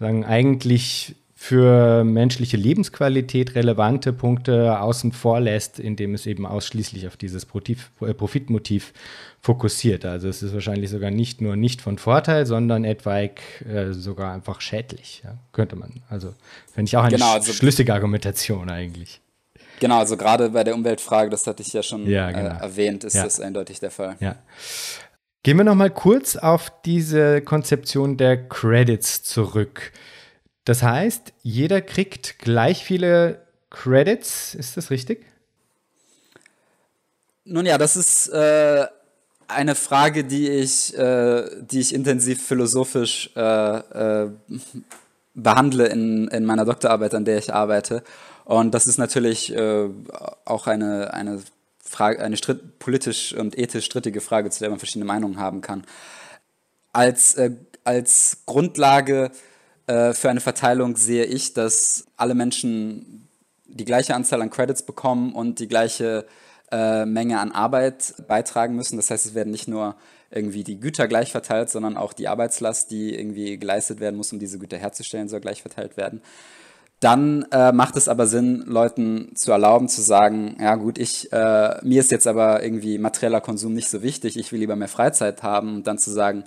A: sagen, eigentlich für menschliche Lebensqualität relevante Punkte außen vor lässt, indem es eben ausschließlich auf dieses äh, Profitmotiv fokussiert. Also es ist wahrscheinlich sogar nicht nur nicht von Vorteil, sondern etwaig äh, sogar einfach schädlich, ja, könnte man. Also finde ich auch eine genau, also, schlüssige Argumentation eigentlich.
B: Genau, also gerade bei der Umweltfrage, das hatte ich ja schon ja, genau. äh, erwähnt, ist ja. das eindeutig der Fall.
A: Ja. Gehen wir noch mal kurz auf diese Konzeption der Credits zurück. Das heißt, jeder kriegt gleich viele Credits, ist das richtig?
B: Nun ja, das ist äh, eine Frage, die ich, äh, die ich intensiv philosophisch äh, äh behandle in, in meiner Doktorarbeit, an der ich arbeite. Und das ist natürlich äh, auch eine, eine Frage, eine stritt, politisch und ethisch strittige Frage, zu der man verschiedene Meinungen haben kann. Als, äh, als Grundlage äh, für eine Verteilung sehe ich, dass alle Menschen die gleiche Anzahl an Credits bekommen und die gleiche äh, Menge an Arbeit beitragen müssen. Das heißt, es werden nicht nur irgendwie die Güter gleich verteilt, sondern auch die Arbeitslast, die irgendwie geleistet werden muss, um diese Güter herzustellen, soll gleich verteilt werden. Dann äh, macht es aber Sinn, Leuten zu erlauben, zu sagen, ja gut, ich, äh, mir ist jetzt aber irgendwie materieller Konsum nicht so wichtig, ich will lieber mehr Freizeit haben und dann zu sagen,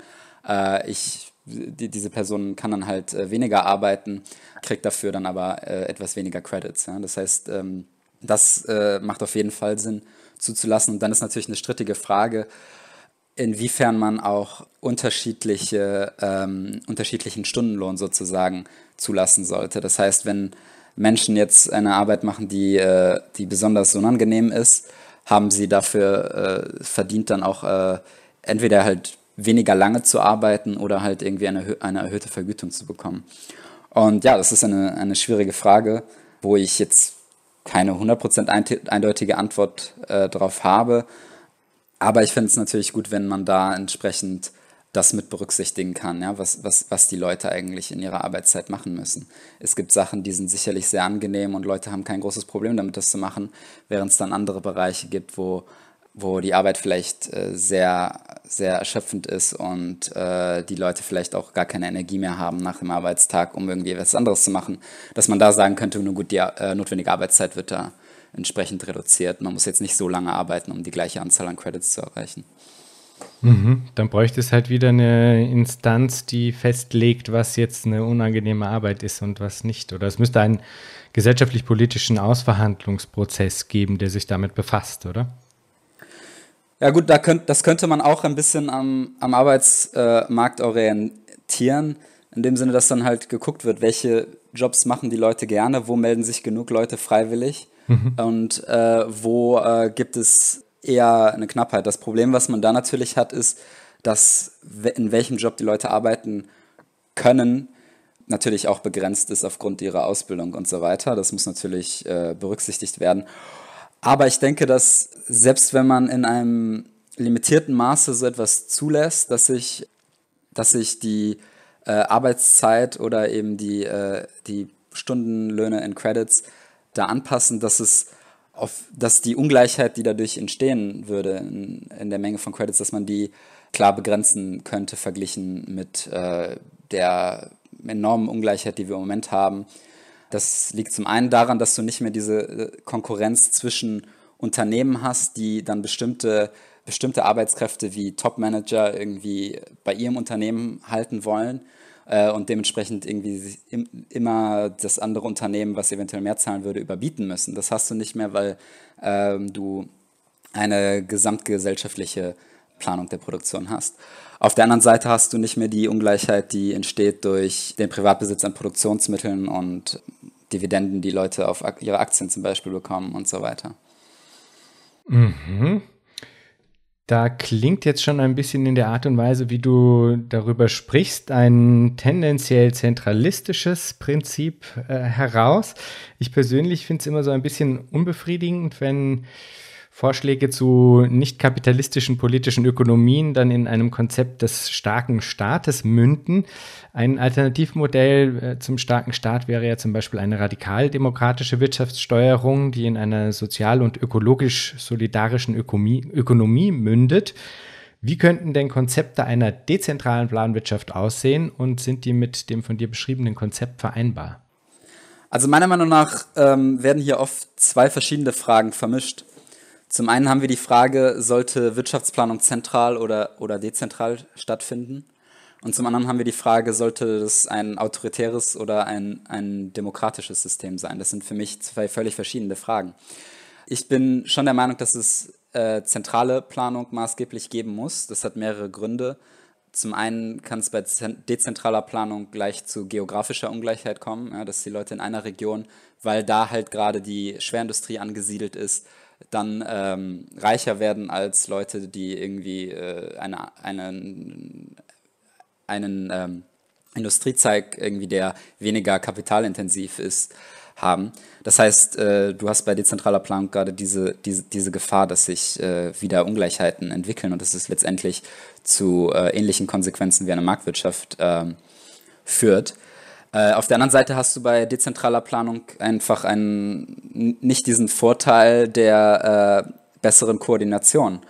B: äh, ich, die, diese Person kann dann halt äh, weniger arbeiten, kriegt dafür dann aber äh, etwas weniger Credits. Ja? Das heißt, ähm, das äh, macht auf jeden Fall Sinn zuzulassen. Und dann ist natürlich eine strittige Frage, inwiefern man auch unterschiedliche, ähm, unterschiedlichen Stundenlohn sozusagen zulassen sollte. Das heißt, wenn Menschen jetzt eine Arbeit machen, die, äh, die besonders unangenehm ist, haben sie dafür äh, verdient dann auch äh, entweder halt weniger lange zu arbeiten oder halt irgendwie eine, eine erhöhte Vergütung zu bekommen. Und ja, das ist eine, eine schwierige Frage, wo ich jetzt keine 100% eindeutige Antwort äh, darauf habe. Aber ich finde es natürlich gut, wenn man da entsprechend das mit berücksichtigen kann, ja, was, was, was die Leute eigentlich in ihrer Arbeitszeit machen müssen. Es gibt Sachen, die sind sicherlich sehr angenehm und Leute haben kein großes Problem damit, das zu machen, während es dann andere Bereiche gibt, wo, wo die Arbeit vielleicht äh, sehr, sehr erschöpfend ist und äh, die Leute vielleicht auch gar keine Energie mehr haben nach dem Arbeitstag, um irgendwie etwas anderes zu machen, dass man da sagen könnte, nur gut, die äh, notwendige Arbeitszeit wird da entsprechend reduziert. Man muss jetzt nicht so lange arbeiten, um die gleiche Anzahl an Credits zu erreichen.
A: Mhm. Dann bräuchte es halt wieder eine Instanz, die festlegt, was jetzt eine unangenehme Arbeit ist und was nicht. Oder es müsste einen gesellschaftlich-politischen Ausverhandlungsprozess geben, der sich damit befasst, oder?
B: Ja gut, da könnt, das könnte man auch ein bisschen am, am Arbeitsmarkt äh, orientieren, in dem Sinne, dass dann halt geguckt wird, welche Jobs machen die Leute gerne, wo melden sich genug Leute freiwillig mhm. und äh, wo äh, gibt es eher eine Knappheit. Das Problem, was man da natürlich hat, ist, dass in welchem Job die Leute arbeiten können, natürlich auch begrenzt ist aufgrund ihrer Ausbildung und so weiter. Das muss natürlich äh, berücksichtigt werden. Aber ich denke, dass selbst wenn man in einem limitierten Maße so etwas zulässt, dass sich, dass sich die äh, Arbeitszeit oder eben die, äh, die Stundenlöhne in Credits da anpassen, dass es auf, dass die Ungleichheit, die dadurch entstehen würde in, in, der Menge von Credits, dass man die klar begrenzen könnte, verglichen mit äh, der enormen Ungleichheit, die wir im Moment haben. Das liegt zum einen daran, dass du nicht mehr diese äh, Konkurrenz zwischen Unternehmen hast, die dann bestimmte, bestimmte Arbeitskräfte wie Top-Manager irgendwie bei ihrem Unternehmen halten wollen äh, und dementsprechend irgendwie im, immer das andere Unternehmen, was eventuell mehr zahlen würde, überbieten müssen. Das hast du nicht mehr, weil ähm, du eine gesamtgesellschaftliche Planung der Produktion hast. Auf der anderen Seite hast du nicht mehr die Ungleichheit, die entsteht durch den Privatbesitz an Produktionsmitteln und Dividenden, die Leute auf ihre Aktien zum Beispiel bekommen und so weiter.
A: Mhm. Da klingt jetzt schon ein bisschen in der Art und Weise, wie du darüber sprichst, ein tendenziell zentralistisches Prinzip äh, heraus. Ich persönlich finde es immer so ein bisschen unbefriedigend, wenn Vorschläge zu nicht kapitalistischen politischen Ökonomien dann in einem Konzept des starken Staates münden. Ein Alternativmodell äh, zum starken Staat wäre ja zum Beispiel eine radikaldemokratische Wirtschaftssteuerung, die in einer sozial und ökologisch solidarischen Ökonomie, Ökonomie mündet. Wie könnten denn Konzepte einer dezentralen Planwirtschaft aussehen und sind die mit dem von dir beschriebenen Konzept vereinbar?
B: Also meiner Meinung nach ähm, werden hier oft zwei verschiedene Fragen vermischt. Zum einen haben wir die Frage, sollte Wirtschaftsplanung zentral oder, oder dezentral stattfinden? Und zum anderen haben wir die Frage, sollte das ein autoritäres oder ein, ein demokratisches System sein? Das sind für mich zwei völlig verschiedene Fragen. Ich bin schon der Meinung, dass es äh, zentrale Planung maßgeblich geben muss. Das hat mehrere Gründe. Zum einen kann es bei dezentraler Planung gleich zu geografischer Ungleichheit kommen, ja, dass die Leute in einer Region, weil da halt gerade die Schwerindustrie angesiedelt ist, dann ähm, reicher werden als Leute, die irgendwie äh, eine, einen, einen ähm, Industriezeig irgendwie, der weniger kapitalintensiv ist, haben. Das heißt, äh, du hast bei dezentraler Planung gerade diese, diese, diese Gefahr, dass sich äh, wieder Ungleichheiten entwickeln und dass es letztendlich zu äh, ähnlichen Konsequenzen wie eine Marktwirtschaft ähm, führt. Äh, auf der anderen Seite hast du bei dezentraler Planung einfach einen, nicht diesen Vorteil der äh, besseren Koordination.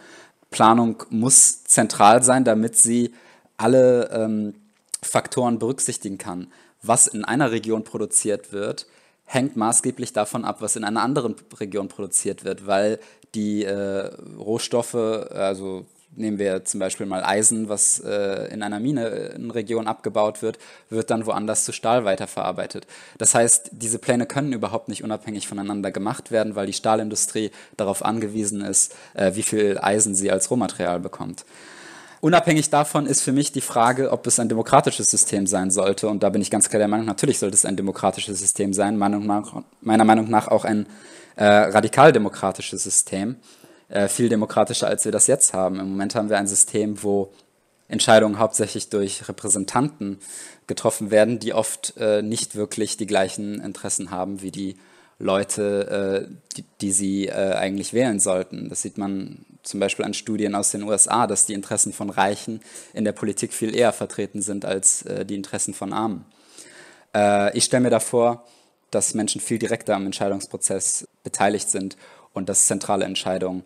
B: Planung muss zentral sein, damit sie alle ähm, Faktoren berücksichtigen kann. Was in einer Region produziert wird, hängt maßgeblich davon ab, was in einer anderen Region produziert wird, weil die äh, Rohstoffe, also nehmen wir zum Beispiel mal Eisen, was äh, in einer Mine in Region abgebaut wird, wird dann woanders zu Stahl weiterverarbeitet. Das heißt, diese Pläne können überhaupt nicht unabhängig voneinander gemacht werden, weil die Stahlindustrie darauf angewiesen ist, äh, wie viel Eisen sie als Rohmaterial bekommt. Unabhängig davon ist für mich die Frage, ob es ein demokratisches System sein sollte. Und da bin ich ganz klar der Meinung, natürlich sollte es ein demokratisches System sein, meiner Meinung nach auch ein äh, radikaldemokratisches System äh, viel demokratischer, als wir das jetzt haben. Im Moment haben wir ein System, wo Entscheidungen hauptsächlich durch Repräsentanten getroffen werden, die oft äh, nicht wirklich die gleichen Interessen haben wie die Leute, äh, die, die, sie äh, eigentlich wählen sollten. Das sieht man zum Beispiel an Studien aus den USA, dass die Interessen von Reichen in der Politik viel eher vertreten sind als äh, die Interessen von Armen. Äh, ich stelle mir davor, dass Menschen viel direkter am Entscheidungsprozess beteiligt sind und dass zentrale Entscheidungen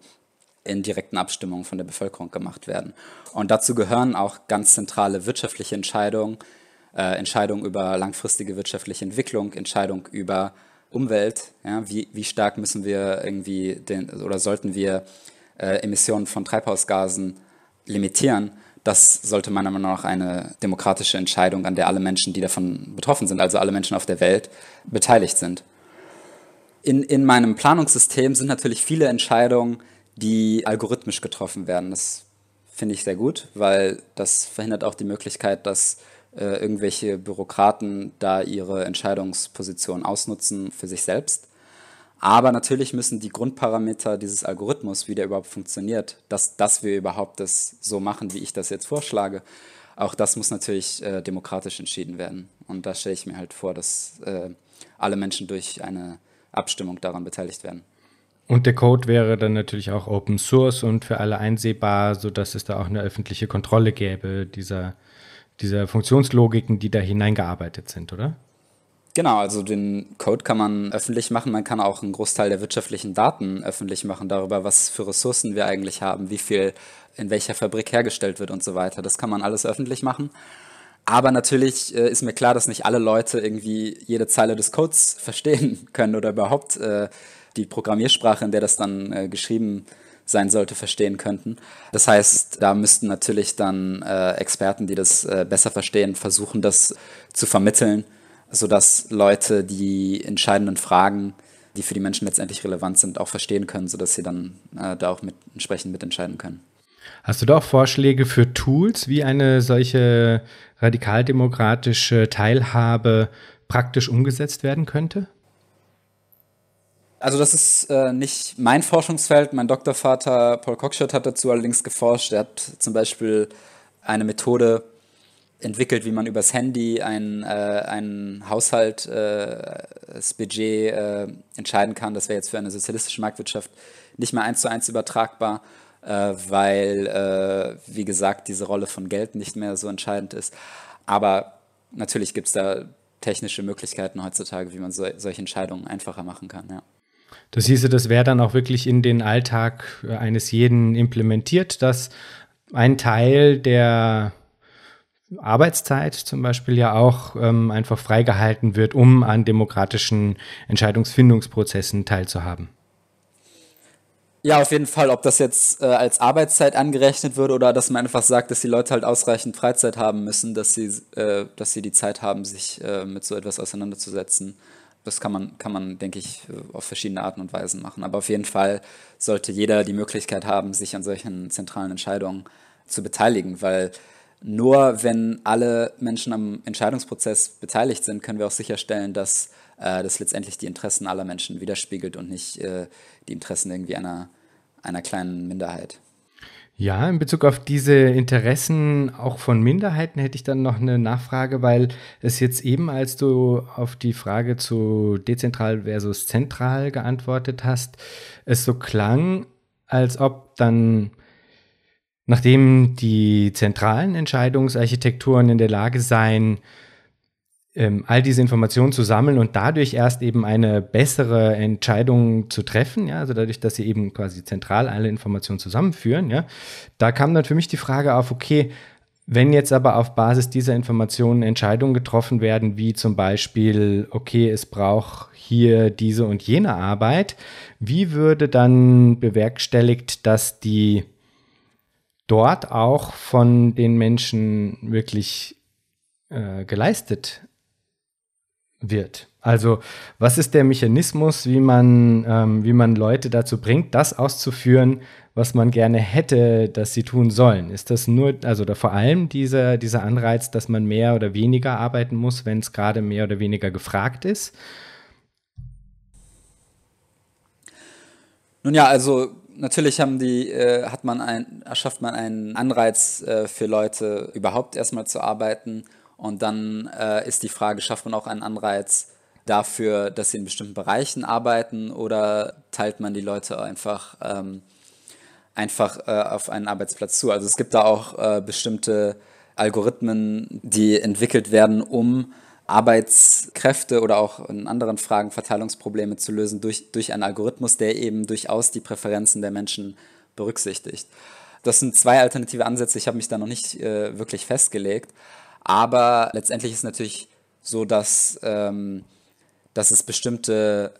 B: in direkten Abstimmungen von der Bevölkerung gemacht werden. Und dazu gehören auch ganz zentrale wirtschaftliche Entscheidungen, äh, Entscheidungen über langfristige wirtschaftliche Entwicklung, Entscheidungen über Umwelt. Ja, wie, wie stark müssen wir irgendwie den, oder sollten wir äh, Emissionen von Treibhausgasen limitieren? Das sollte meiner Meinung nach eine demokratische Entscheidung, an der alle Menschen, die davon betroffen sind, also alle Menschen auf der Welt, beteiligt sind. In, in meinem Planungssystem sind natürlich viele Entscheidungen, die algorithmisch getroffen werden. Das finde ich sehr gut, weil das verhindert auch die Möglichkeit, dass äh, irgendwelche Bürokraten da ihre Entscheidungsposition ausnutzen für sich selbst. Aber natürlich müssen die Grundparameter dieses Algorithmus, wie der überhaupt funktioniert, dass, dass wir überhaupt das so machen, wie ich das jetzt vorschlage, auch das muss natürlich äh, demokratisch entschieden werden. Und da stelle ich mir halt vor, dass äh, alle Menschen durch eine Abstimmung daran beteiligt werden.
A: Und der Code wäre dann natürlich auch Open Source und für alle einsehbar, sodass es da auch eine öffentliche Kontrolle gäbe dieser, dieser Funktionslogiken, die da hineingearbeitet sind, oder?
B: Genau, also den Code kann man öffentlich machen. Man kann auch einen Großteil der wirtschaftlichen Daten öffentlich machen darüber, was für Ressourcen wir eigentlich haben, wie viel in welcher Fabrik hergestellt wird und so weiter. Das kann man alles öffentlich machen. Aber natürlich äh, ist mir klar, dass nicht alle Leute irgendwie jede Zeile des Codes verstehen können oder überhaupt äh, die Programmiersprache, in der das dann äh, geschrieben sein sollte, verstehen könnten. Das heißt, da müssten natürlich dann äh, Experten, die das äh, besser verstehen, versuchen, das zu vermitteln, sodass Leute die entscheidenden Fragen, die für die Menschen letztendlich relevant sind, auch verstehen können, sodass sie dann äh, da auch mit, entsprechend mitentscheiden können.
A: Hast du da auch Vorschläge für Tools, wie eine solche radikaldemokratische Teilhabe praktisch umgesetzt werden könnte?
B: Also das ist äh, nicht mein Forschungsfeld. Mein Doktorvater Paul Cockshott hat dazu allerdings geforscht. Er hat zum Beispiel eine Methode entwickelt, wie man übers Handy ein, äh, ein Haushalt, äh, das Budget äh, entscheiden kann. Das wäre jetzt für eine sozialistische Marktwirtschaft nicht mehr eins zu eins übertragbar, weil, äh, wie gesagt, diese Rolle von Geld nicht mehr so entscheidend ist. Aber natürlich gibt es da technische Möglichkeiten heutzutage, wie man so, solche Entscheidungen einfacher machen kann. Ja.
A: Das hieße, das wäre dann auch wirklich in den Alltag eines jeden implementiert, dass ein Teil der Arbeitszeit zum Beispiel ja auch ähm, einfach freigehalten wird, um an demokratischen Entscheidungsfindungsprozessen teilzuhaben.
B: Ja, auf jeden Fall. Ob das jetzt äh, als Arbeitszeit angerechnet wird oder dass man einfach sagt, dass die Leute halt ausreichend Freizeit haben müssen, dass sie, äh, dass sie die Zeit haben, sich äh, mit so etwas auseinanderzusetzen. Das kann man, kann man, denke ich, auf verschiedene Arten und Weisen machen. Aber auf jeden Fall sollte jeder die Möglichkeit haben, sich an solchen zentralen Entscheidungen zu beteiligen, weil nur wenn alle Menschen am Entscheidungsprozess beteiligt sind, können wir auch sicherstellen, dass äh, das letztendlich die Interessen aller Menschen widerspiegelt und nicht äh, die Interessen irgendwie einer, einer kleinen Minderheit.
A: Ja, in Bezug auf diese Interessen auch von Minderheiten hätte ich dann noch eine Nachfrage, weil es jetzt eben, als du auf die Frage zu dezentral versus zentral geantwortet hast, es so klang, als ob dann, nachdem die zentralen Entscheidungsarchitekturen in der Lage seien, ähm, all diese Informationen zu sammeln und dadurch erst eben eine bessere Entscheidung zu treffen, ja, also dadurch, dass sie eben quasi zentral alle Informationen zusammenführen, ja, da kam dann für mich die Frage auf, okay, wenn jetzt aber auf Basis dieser Informationen Entscheidungen getroffen werden, wie zum Beispiel, okay, es braucht hier diese und jene Arbeit, wie würde dann bewerkstelligt, dass die dort auch von den Menschen wirklich äh, geleistet wird. Also was ist der Mechanismus, wie man, ähm, wie man Leute dazu bringt, das auszuführen, was man gerne hätte, dass sie tun sollen? Ist das nur, also oder vor allem dieser, dieser Anreiz, dass man mehr oder weniger arbeiten muss, wenn es gerade mehr oder weniger gefragt ist?
B: Nun ja, also natürlich haben die, äh, hat man ein, erschafft man einen Anreiz äh, für Leute, überhaupt erstmal zu arbeiten und dann äh, ist die Frage, schafft man auch einen Anreiz dafür, dass sie in bestimmten Bereichen arbeiten oder teilt man die Leute einfach, ähm, einfach äh, auf einen Arbeitsplatz zu? Also es gibt da auch äh, bestimmte Algorithmen, die entwickelt werden, um Arbeitskräfte oder auch in anderen Fragen Verteilungsprobleme zu lösen durch, durch einen Algorithmus, der eben durchaus die Präferenzen der Menschen berücksichtigt. Das sind zwei alternative Ansätze. Ich habe mich da noch nicht äh, wirklich festgelegt. Aber letztendlich ist es natürlich so, dass, ähm, dass es bestimmte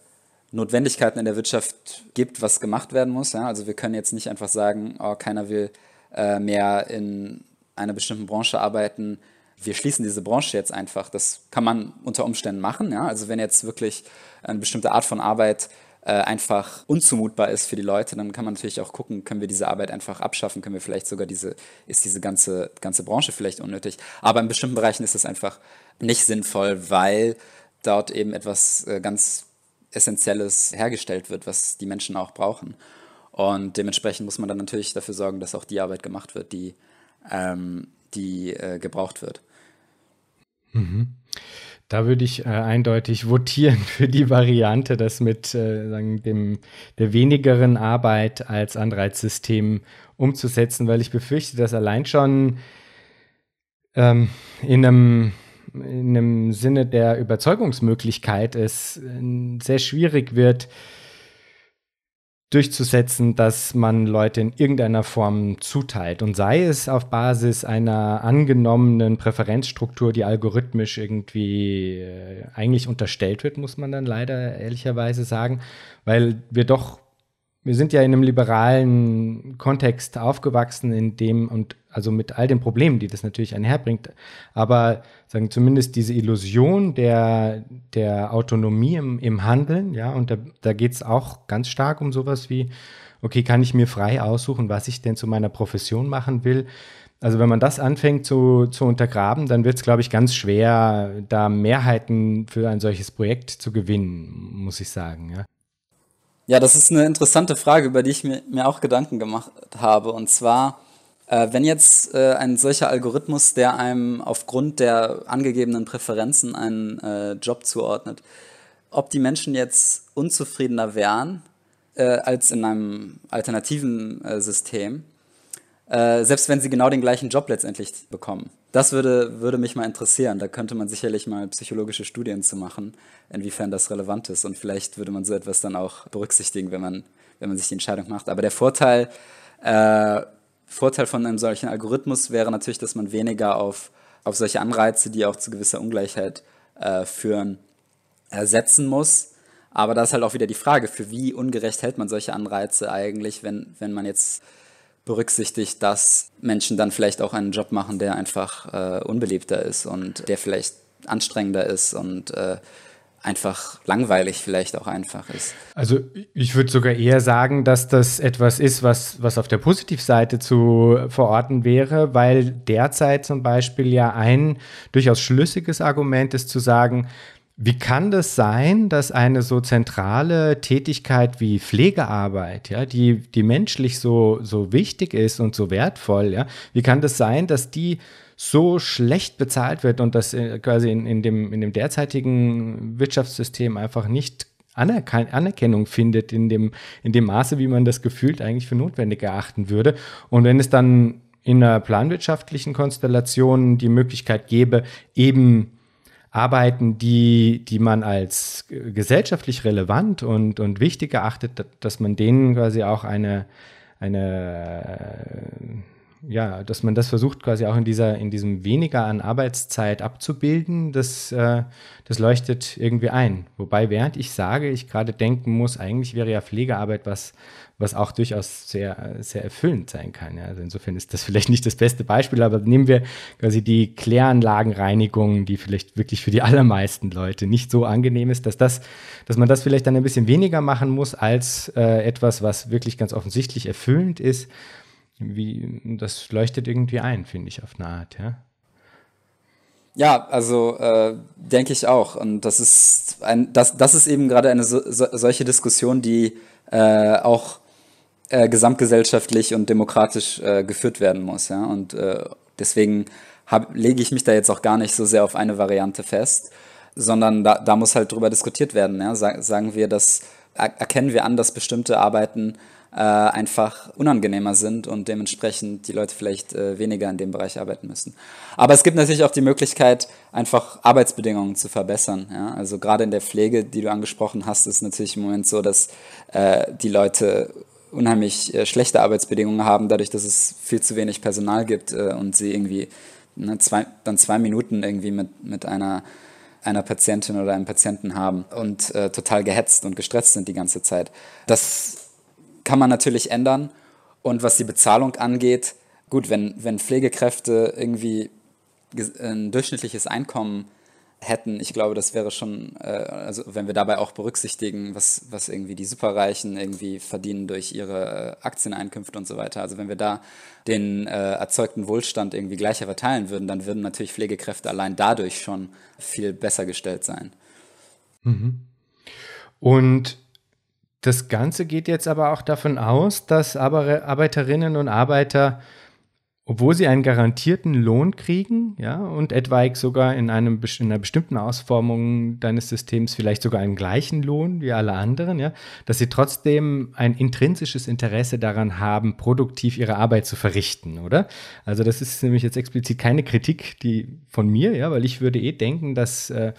B: Notwendigkeiten in der Wirtschaft gibt, was gemacht werden muss. Ja? Also wir können jetzt nicht einfach sagen, oh, keiner will äh, mehr in einer bestimmten Branche arbeiten. Wir schließen diese Branche jetzt einfach. Das kann man unter Umständen machen. Ja? Also wenn jetzt wirklich eine bestimmte Art von Arbeit äh, einfach unzumutbar ist für die Leute, dann kann man natürlich auch gucken, können wir diese Arbeit einfach abschaffen, können wir vielleicht sogar diese, ist diese ganze, ganze Branche vielleicht unnötig. Aber in bestimmten Bereichen ist es einfach nicht sinnvoll, weil dort eben etwas äh, ganz Essentielles hergestellt wird, was die Menschen auch brauchen. Und dementsprechend muss man dann natürlich dafür sorgen, dass auch die Arbeit gemacht wird, die, ähm, die äh, gebraucht wird.
A: Mhm. Da würde ich äh, eindeutig votieren für die Variante, das mit äh, sagen, dem, der wenigeren Arbeit als Anreizsystem umzusetzen, weil ich befürchte, dass allein schon ähm, in, einem, in einem Sinne der Überzeugungsmöglichkeit es äh, sehr schwierig wird, durchzusetzen, dass man Leute in irgendeiner Form zuteilt. Und sei es auf Basis einer angenommenen Präferenzstruktur, die algorithmisch irgendwie äh, eigentlich unterstellt wird, muss man dann leider ehrlicherweise sagen, weil wir doch wir sind ja in einem liberalen Kontext aufgewachsen, in dem und also mit all den Problemen, die das natürlich einherbringt, aber sagen zumindest diese Illusion der, der Autonomie im, im Handeln, ja, und da, da geht es auch ganz stark um sowas wie, okay, kann ich mir frei aussuchen, was ich denn zu meiner Profession machen will? Also wenn man das anfängt zu, zu untergraben, dann wird es, glaube ich, ganz schwer, da Mehrheiten für ein solches Projekt zu gewinnen, muss ich sagen. Ja.
B: Ja, das ist eine interessante Frage, über die ich mir, mir auch Gedanken gemacht habe. Und zwar, äh, wenn jetzt äh, ein solcher Algorithmus, der einem aufgrund der angegebenen Präferenzen einen äh, Job zuordnet, ob die Menschen jetzt unzufriedener wären äh, als in einem alternativen äh, System, äh, selbst wenn sie genau den gleichen Job letztendlich bekommen. Das würde, würde mich mal interessieren. Da könnte man sicherlich mal psychologische Studien zu machen, inwiefern das relevant ist. Und vielleicht würde man so etwas dann auch berücksichtigen, wenn man, wenn man sich die Entscheidung macht. Aber der Vorteil, äh, Vorteil von einem solchen Algorithmus wäre natürlich, dass man weniger auf auf solche Anreize, die auch zu gewisser Ungleichheit äh, führen, setzen muss. Aber da ist halt auch wieder die Frage, für wie ungerecht hält man solche Anreize eigentlich, wenn, wenn man jetzt berücksichtigt, dass Menschen dann vielleicht auch einen Job machen, der einfach äh, unbeliebter ist und der vielleicht anstrengender ist und äh, einfach langweilig vielleicht auch einfach ist.
A: Also ich würde sogar eher sagen, dass das etwas ist, was, was auf der Positivseite zu verorten wäre, weil derzeit zum Beispiel ja ein durchaus schlüssiges Argument ist zu sagen, wie kann das sein, dass eine so zentrale Tätigkeit wie Pflegearbeit, ja, die, die menschlich so, so wichtig ist und so wertvoll, ja, wie kann das sein, dass die so schlecht bezahlt wird und das äh, quasi in, in, dem, in dem derzeitigen Wirtschaftssystem einfach nicht Anerken Anerkennung findet in dem, in dem Maße, wie man das gefühlt eigentlich für notwendig erachten würde. Und wenn es dann in einer planwirtschaftlichen Konstellation die Möglichkeit gäbe, eben Arbeiten, die, die man als gesellschaftlich relevant und, und wichtig erachtet, dass man denen quasi auch eine, eine ja, dass man das versucht, quasi auch in dieser, in diesem weniger an Arbeitszeit abzubilden, das, äh, das leuchtet irgendwie ein. Wobei, während ich sage, ich gerade denken muss, eigentlich wäre ja Pflegearbeit was, was auch durchaus sehr, sehr erfüllend sein kann. Ja. Also insofern ist das vielleicht nicht das beste Beispiel, aber nehmen wir quasi die Kläranlagenreinigung, die vielleicht wirklich für die allermeisten Leute nicht so angenehm ist, dass das, dass man das vielleicht dann ein bisschen weniger machen muss als äh, etwas, was wirklich ganz offensichtlich erfüllend ist wie, das leuchtet irgendwie ein, finde ich, auf eine Art, ja.
B: Ja, also äh, denke ich auch. Und das ist ein, das, das ist eben gerade eine so, so, solche Diskussion, die äh, auch äh, gesamtgesellschaftlich und demokratisch äh, geführt werden muss. Ja? Und äh, deswegen hab, lege ich mich da jetzt auch gar nicht so sehr auf eine Variante fest, sondern da, da muss halt drüber diskutiert werden. Ja? sagen wir, dass erkennen wir an, dass bestimmte Arbeiten äh, einfach unangenehmer sind und dementsprechend die Leute vielleicht äh, weniger in dem Bereich arbeiten müssen. Aber es gibt natürlich auch die Möglichkeit, einfach Arbeitsbedingungen zu verbessern. Ja? Also gerade in der Pflege, die du angesprochen hast, ist natürlich im Moment so, dass äh, die Leute unheimlich äh, schlechte Arbeitsbedingungen haben, dadurch, dass es viel zu wenig Personal gibt äh, und sie irgendwie ne, zwei, dann zwei Minuten irgendwie mit, mit einer einer Patientin oder einem Patienten haben und äh, total gehetzt und gestresst sind die ganze Zeit. Das kann man natürlich ändern. Und was die Bezahlung angeht, gut, wenn, wenn Pflegekräfte irgendwie ein durchschnittliches Einkommen hätten, ich glaube, das wäre schon, äh, also wenn wir dabei auch berücksichtigen, was, was irgendwie die Superreichen irgendwie verdienen durch ihre äh, Aktieneinkünfte und so weiter. Also wenn wir da den äh, erzeugten Wohlstand irgendwie gleicher verteilen würden, dann würden natürlich Pflegekräfte allein dadurch schon viel besser gestellt sein.
A: Mhm. Und das Ganze geht jetzt aber auch davon aus, dass Arbeiterinnen und Arbeiter, obwohl sie einen garantierten Lohn kriegen, ja, und etwaig sogar in, einem, in einer bestimmten Ausformung deines Systems vielleicht sogar einen gleichen Lohn wie alle anderen, ja, dass sie trotzdem ein intrinsisches Interesse daran haben, produktiv ihre Arbeit zu verrichten, oder? Also das ist nämlich jetzt explizit keine Kritik, die von mir, ja, weil ich würde eh denken, dass äh,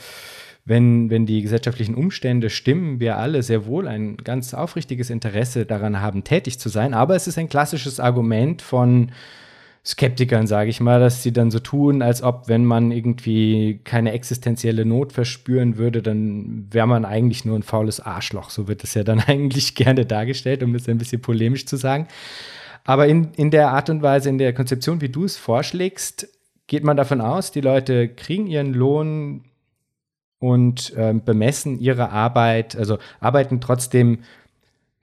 A: wenn, wenn die gesellschaftlichen Umstände stimmen, wir alle sehr wohl ein ganz aufrichtiges Interesse daran haben, tätig zu sein. Aber es ist ein klassisches Argument von Skeptikern, sage ich mal, dass sie dann so tun, als ob, wenn man irgendwie keine existenzielle Not verspüren würde, dann wäre man eigentlich nur ein faules Arschloch. So wird es ja dann eigentlich gerne dargestellt, um es ein bisschen polemisch zu sagen. Aber in, in der Art und Weise, in der Konzeption, wie du es vorschlägst, geht man davon aus, die Leute kriegen ihren Lohn und äh, bemessen ihre Arbeit, also arbeiten trotzdem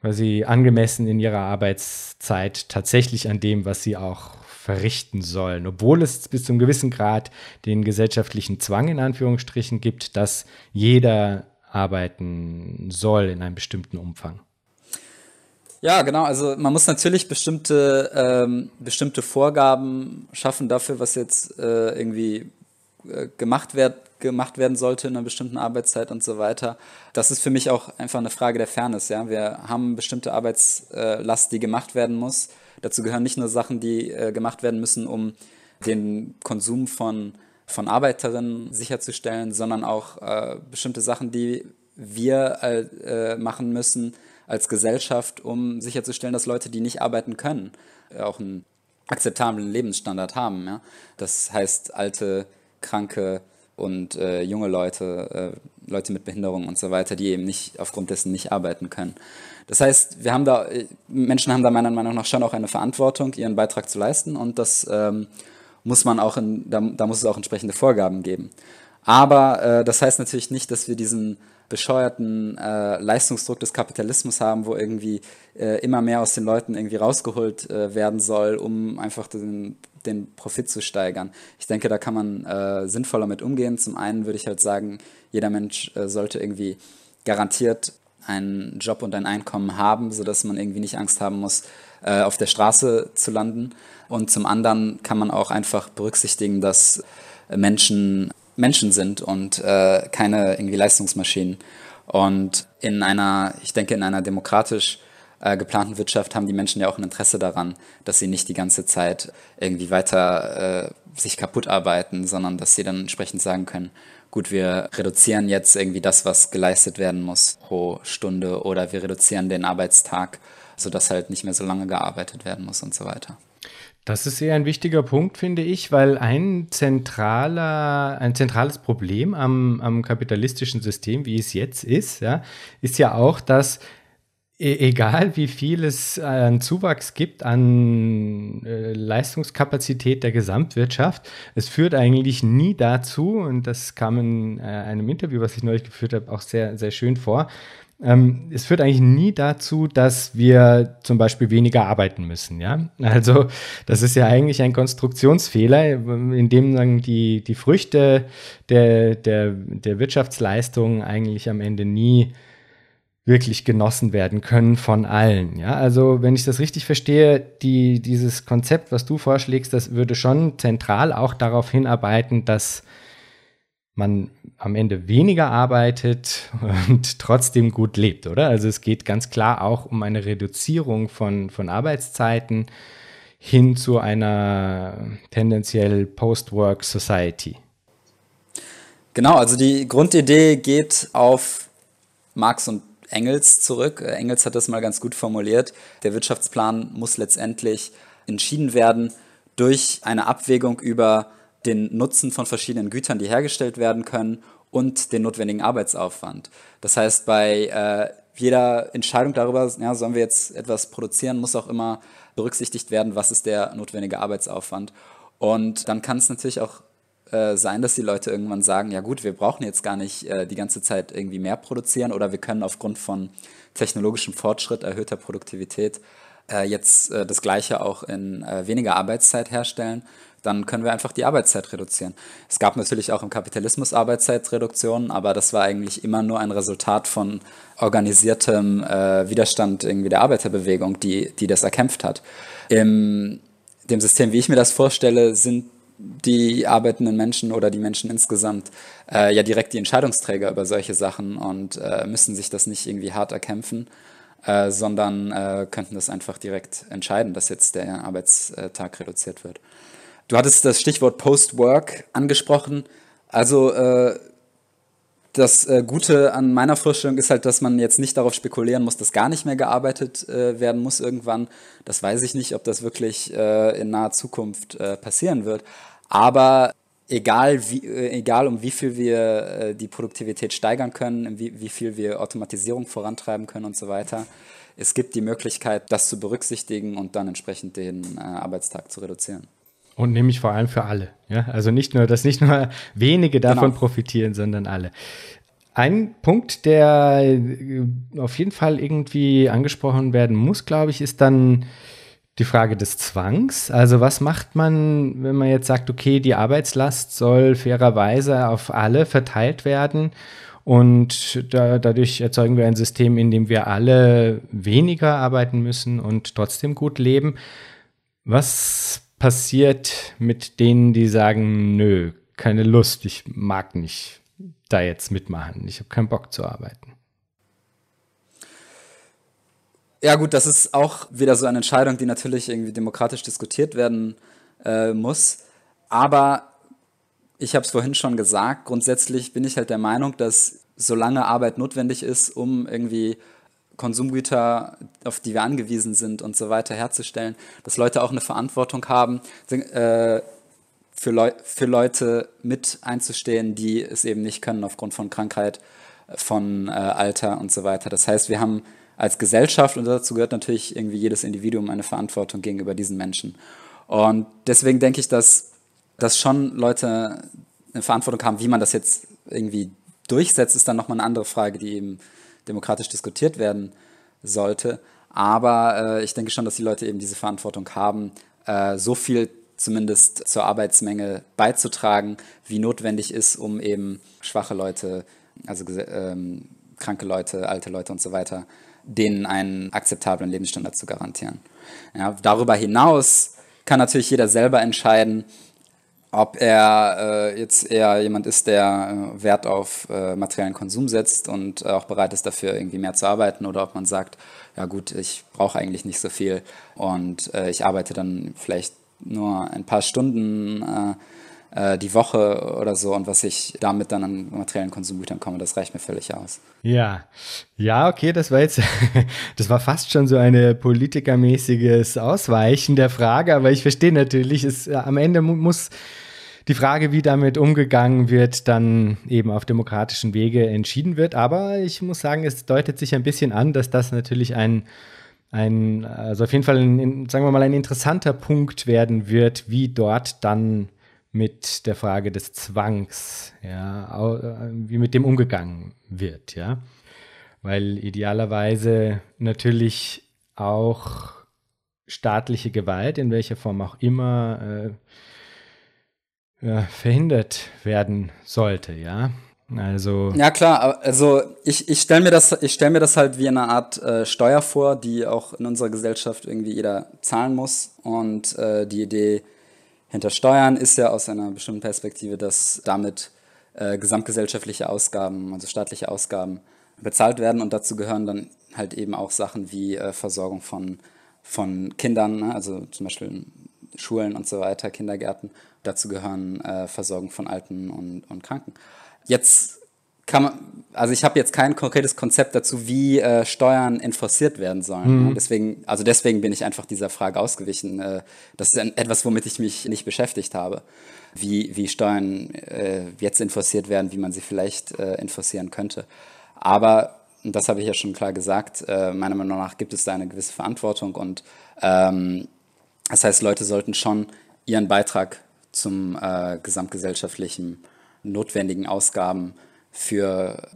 A: quasi angemessen in ihrer Arbeitszeit tatsächlich an dem, was sie auch verrichten sollen, obwohl es bis zu einem gewissen Grad den gesellschaftlichen Zwang in Anführungsstrichen gibt, dass jeder arbeiten soll in einem bestimmten Umfang.
B: Ja, genau. Also man muss natürlich bestimmte, ähm, bestimmte Vorgaben schaffen dafür, was jetzt äh, irgendwie äh, gemacht wird, gemacht werden sollte in einer bestimmten Arbeitszeit und so weiter. Das ist für mich auch einfach eine Frage der Fairness. Ja? Wir haben bestimmte Arbeitslast, die gemacht werden muss. Dazu gehören nicht nur Sachen, die äh, gemacht werden müssen, um den Konsum von, von Arbeiterinnen sicherzustellen, sondern auch äh, bestimmte Sachen, die wir äh, machen müssen als Gesellschaft, um sicherzustellen, dass Leute, die nicht arbeiten können, auch ein akzeptablen Lebensstandard haben. Ja? Das heißt, alte, kranke und äh, junge Leute, äh, Leute mit Behinderung und so weiter, die eben nicht aufgrund dessen nicht arbeiten können. Das heißt, wir haben da, äh, Menschen haben da meiner Meinung nach schon auch eine Verantwortung, ihren Beitrag zu leisten und das ähm, muss man auch in, da, da, muss es auch entsprechende Vorgaben geben. Aber äh, das heißt natürlich nicht, dass wir diesen bescheuerten äh, Leistungsdruck des Kapitalismus haben, wo irgendwie äh, immer mehr aus den Leuten irgendwie rausgeholt äh, werden soll, um einfach den, den Profit zu steigern. Ich denke, da kann man äh, sinnvoller mit umgehen. Zum einen würde ich halt sagen, jeder Mensch äh, sollte irgendwie garantiert einen Job und ein Einkommen haben, sodass man irgendwie nicht Angst haben muss, äh, auf der Straße zu landen. Und zum anderen kann man auch einfach berücksichtigen, dass Menschen Menschen sind und äh, keine irgendwie Leistungsmaschinen. Und in einer, ich denke, in einer demokratisch äh, geplanten Wirtschaft haben die Menschen ja auch ein Interesse daran, dass sie nicht die ganze Zeit irgendwie weiter äh, sich kaputt arbeiten, sondern dass sie dann entsprechend sagen können, gut, wir reduzieren jetzt irgendwie das, was geleistet werden muss pro Stunde oder wir reduzieren den Arbeitstag, sodass halt nicht mehr so lange gearbeitet werden muss und so weiter.
A: Das ist sehr ein wichtiger Punkt, finde ich, weil ein zentraler, ein zentrales Problem am, am kapitalistischen System, wie es jetzt ist, ja, ist ja auch, dass egal wie viel es an Zuwachs gibt an äh, Leistungskapazität der Gesamtwirtschaft, es führt eigentlich nie dazu, und das kam in äh, einem Interview, was ich neulich geführt habe, auch sehr, sehr schön vor, ähm, es führt eigentlich nie dazu, dass wir zum Beispiel weniger arbeiten müssen. Ja? Also das ist ja eigentlich ein Konstruktionsfehler, in dem dann die, die Früchte der, der, der Wirtschaftsleistung eigentlich am Ende nie wirklich genossen werden können von allen. Ja, also wenn ich das richtig verstehe, die, dieses Konzept, was du vorschlägst, das würde schon zentral auch darauf hinarbeiten, dass man am Ende weniger arbeitet und trotzdem gut lebt, oder? Also es geht ganz klar auch um eine Reduzierung von, von Arbeitszeiten hin zu einer tendenziell Post-Work Society.
B: Genau, also die Grundidee geht auf Marx und Engels zurück. Engels hat das mal ganz gut formuliert. Der Wirtschaftsplan muss letztendlich entschieden werden durch eine Abwägung über den Nutzen von verschiedenen Gütern, die hergestellt werden können und den notwendigen Arbeitsaufwand. Das heißt, bei äh, jeder Entscheidung darüber, ja, sollen wir jetzt etwas produzieren, muss auch immer berücksichtigt werden, was ist der notwendige Arbeitsaufwand. Und dann kann es natürlich auch äh, sein, dass die Leute irgendwann sagen, ja gut, wir brauchen jetzt gar nicht äh, die ganze Zeit irgendwie mehr produzieren oder wir können aufgrund von technologischem Fortschritt, erhöhter Produktivität äh, jetzt äh, das gleiche auch in äh, weniger Arbeitszeit herstellen dann können wir einfach die Arbeitszeit reduzieren. Es gab natürlich auch im Kapitalismus Arbeitszeitreduktionen, aber das war eigentlich immer nur ein Resultat von organisiertem Widerstand irgendwie der Arbeiterbewegung, die, die das erkämpft hat. Im dem System, wie ich mir das vorstelle, sind die arbeitenden Menschen oder die Menschen insgesamt äh, ja direkt die Entscheidungsträger über solche Sachen und äh, müssen sich das nicht irgendwie hart erkämpfen, äh, sondern äh, könnten das einfach direkt entscheiden, dass jetzt der Arbeitstag reduziert wird. Du hattest das Stichwort Post-Work angesprochen. Also äh, das äh, Gute an meiner Vorstellung ist halt, dass man jetzt nicht darauf spekulieren muss, dass gar nicht mehr gearbeitet äh, werden muss irgendwann. Das weiß ich nicht, ob das wirklich äh, in naher Zukunft äh, passieren wird. Aber egal, wie, äh, egal um wie viel wir die Produktivität steigern können, wie, wie viel wir Automatisierung vorantreiben können und so weiter, es gibt die Möglichkeit, das zu berücksichtigen und dann entsprechend den Arbeitstag zu reduzieren.
A: Und nämlich vor allem für alle. Ja? Also nicht nur, dass nicht nur wenige davon genau. profitieren, sondern alle. Ein Punkt, der äh, auf jeden Fall irgendwie angesprochen werden muss, glaube ich, ist dann die Frage des Zwangs. Also was macht man, wenn man jetzt sagt, okay, die Arbeitslast soll fairerweise auf alle verteilt werden und da, dadurch erzeugen wir ein System, in dem wir alle weniger arbeiten müssen und trotzdem gut leben. Was passiert mit denen, die sagen, nö, keine Lust, ich mag nicht da jetzt mitmachen, ich habe keinen Bock zu arbeiten?
B: Ja gut, das ist auch wieder so eine Entscheidung, die natürlich irgendwie demokratisch diskutiert werden äh, muss. Aber ich habe es vorhin schon gesagt, grundsätzlich bin ich halt der Meinung, dass solange Arbeit notwendig ist, um irgendwie Konsumgüter, auf die wir angewiesen sind und so weiter herzustellen, dass Leute auch eine Verantwortung haben, äh, für, Leu für Leute mit einzustehen, die es eben nicht können aufgrund von Krankheit, von äh, Alter und so weiter. Das heißt, wir haben als Gesellschaft, und dazu gehört natürlich irgendwie jedes Individuum, eine Verantwortung gegenüber diesen Menschen. Und deswegen denke ich, dass, dass schon Leute eine Verantwortung haben, wie man das jetzt irgendwie durchsetzt, ist dann nochmal eine andere Frage, die eben demokratisch diskutiert werden sollte. Aber äh, ich denke schon, dass die Leute eben diese Verantwortung haben, äh, so viel zumindest zur Arbeitsmenge beizutragen, wie notwendig ist, um eben schwache Leute, also ähm, kranke Leute, alte Leute und so weiter, denen einen akzeptablen Lebensstandard zu garantieren. Ja, darüber hinaus kann natürlich jeder selber entscheiden, ob er äh, jetzt eher jemand ist, der äh, Wert auf äh, materiellen Konsum setzt und auch bereit ist, dafür irgendwie mehr zu arbeiten, oder ob man sagt, ja gut, ich brauche eigentlich nicht so viel und äh, ich arbeite dann vielleicht nur ein paar Stunden äh, äh, die Woche oder so und was ich damit dann an materiellen Konsumgütern komme, das reicht mir völlig aus.
A: Ja, ja, okay, das war jetzt, das war fast schon so ein politikermäßiges Ausweichen der Frage, aber ich verstehe natürlich, es am Ende muss die Frage, wie damit umgegangen wird, dann eben auf demokratischen Wege entschieden wird. Aber ich muss sagen, es deutet sich ein bisschen an, dass das natürlich ein, ein also auf jeden Fall, ein, sagen wir mal, ein interessanter Punkt werden wird, wie dort dann mit der Frage des Zwangs, ja, wie mit dem umgegangen wird, ja. Weil idealerweise natürlich auch staatliche Gewalt, in welcher Form auch immer, äh, ja, verhindert werden sollte, ja. Also
B: ja klar, also ich, ich stelle mir das ich stelle mir das halt wie eine Art äh, Steuer vor, die auch in unserer Gesellschaft irgendwie jeder zahlen muss und äh, die Idee hinter Steuern ist ja aus einer bestimmten Perspektive, dass damit äh, gesamtgesellschaftliche Ausgaben, also staatliche Ausgaben bezahlt werden und dazu gehören dann halt eben auch Sachen wie äh, Versorgung von von Kindern, ne? also zum Beispiel Schulen und so weiter, Kindergärten Dazu gehören äh, Versorgung von Alten und, und Kranken. Jetzt kann man, also ich habe jetzt kein konkretes Konzept dazu, wie äh, Steuern enforciert werden sollen. Mhm. Deswegen, also deswegen bin ich einfach dieser Frage ausgewichen. Äh, das ist etwas, womit ich mich nicht beschäftigt habe. Wie, wie Steuern äh, jetzt enforciert werden, wie man sie vielleicht äh, enforcieren könnte. Aber, und das habe ich ja schon klar gesagt, äh, meiner Meinung nach gibt es da eine gewisse Verantwortung und ähm, das heißt, Leute sollten schon ihren Beitrag zum äh, gesamtgesellschaftlichen notwendigen Ausgaben für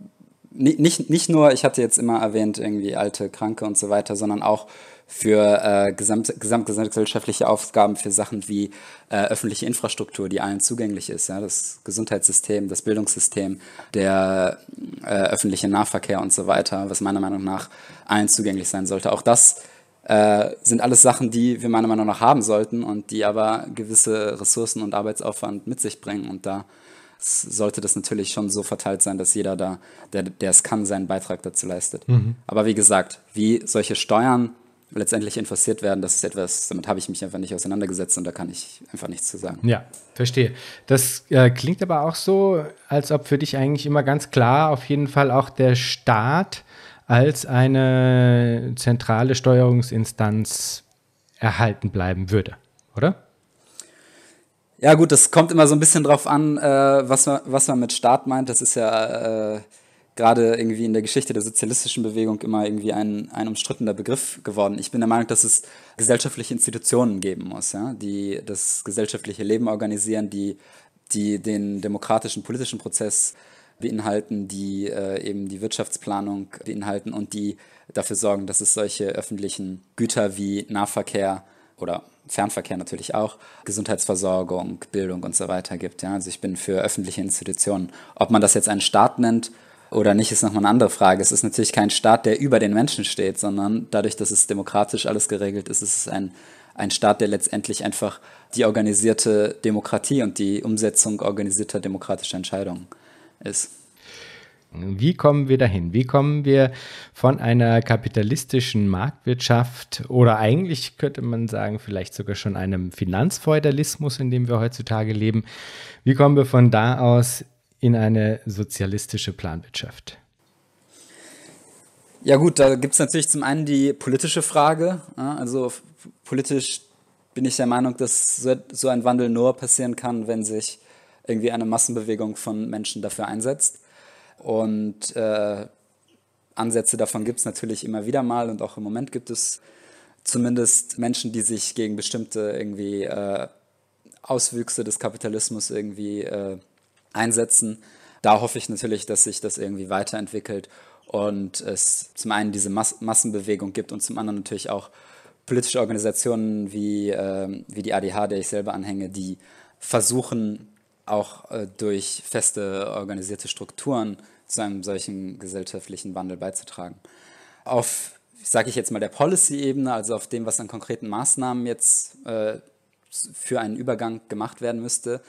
B: nicht, nicht nur, ich hatte jetzt immer erwähnt, irgendwie alte, Kranke und so weiter, sondern auch für äh, gesamt, gesamtgesellschaftliche Aufgaben für Sachen wie äh, öffentliche Infrastruktur, die allen zugänglich ist. Ja? Das Gesundheitssystem, das Bildungssystem, der äh, öffentliche Nahverkehr und so weiter, was meiner Meinung nach allen zugänglich sein sollte. Auch das äh, sind alles Sachen, die wir meiner Meinung nach haben sollten und die aber gewisse Ressourcen und Arbeitsaufwand mit sich bringen. Und da sollte das natürlich schon so verteilt sein, dass jeder da, der, der es kann, seinen Beitrag dazu leistet. Mhm. Aber wie gesagt, wie solche Steuern letztendlich interessiert werden, das ist etwas, damit habe ich mich einfach nicht auseinandergesetzt und da kann ich einfach nichts zu sagen.
A: Ja, verstehe. Das äh, klingt aber auch so, als ob für dich eigentlich immer ganz klar auf jeden Fall auch der Staat als eine zentrale Steuerungsinstanz erhalten bleiben würde, oder?
B: Ja gut, das kommt immer so ein bisschen drauf an, äh, was, man, was man mit Staat meint. Das ist ja äh, gerade irgendwie in der Geschichte der sozialistischen Bewegung immer irgendwie ein, ein umstrittener Begriff geworden. Ich bin der Meinung, dass es gesellschaftliche Institutionen geben muss, ja, die das gesellschaftliche Leben organisieren, die, die den demokratischen politischen Prozess beinhalten, die äh, eben die Wirtschaftsplanung beinhalten und die dafür sorgen, dass es solche öffentlichen Güter wie Nahverkehr oder Fernverkehr natürlich auch, Gesundheitsversorgung, Bildung und so weiter gibt. Ja? Also ich bin für öffentliche Institutionen. Ob man das jetzt einen Staat nennt oder nicht, ist nochmal eine andere Frage. Es ist natürlich kein Staat, der über den Menschen steht, sondern dadurch, dass es demokratisch alles geregelt ist, ist es ein, ein Staat, der letztendlich einfach die organisierte Demokratie und die Umsetzung organisierter demokratischer Entscheidungen ist.
A: Wie kommen wir dahin? Wie kommen wir von einer kapitalistischen Marktwirtschaft oder eigentlich könnte man sagen, vielleicht sogar schon einem Finanzfeudalismus, in dem wir heutzutage leben, wie kommen wir von da aus in eine sozialistische Planwirtschaft?
B: Ja gut, da gibt es natürlich zum einen die politische Frage. Also politisch bin ich der Meinung, dass so ein Wandel nur passieren kann, wenn sich irgendwie eine Massenbewegung von Menschen dafür einsetzt. Und äh, Ansätze davon gibt es natürlich immer wieder mal und auch im Moment gibt es zumindest Menschen, die sich gegen bestimmte irgendwie äh, Auswüchse des Kapitalismus irgendwie äh, einsetzen. Da hoffe ich natürlich, dass sich das irgendwie weiterentwickelt und es zum einen diese Mas Massenbewegung gibt und zum anderen natürlich auch politische Organisationen wie, äh, wie die ADH, der ich selber anhänge, die versuchen auch äh, durch feste organisierte Strukturen zu einem solchen gesellschaftlichen Wandel beizutragen. Auf, sage ich jetzt mal, der Policy-Ebene, also auf dem, was an konkreten Maßnahmen jetzt äh, für einen Übergang gemacht werden müsste,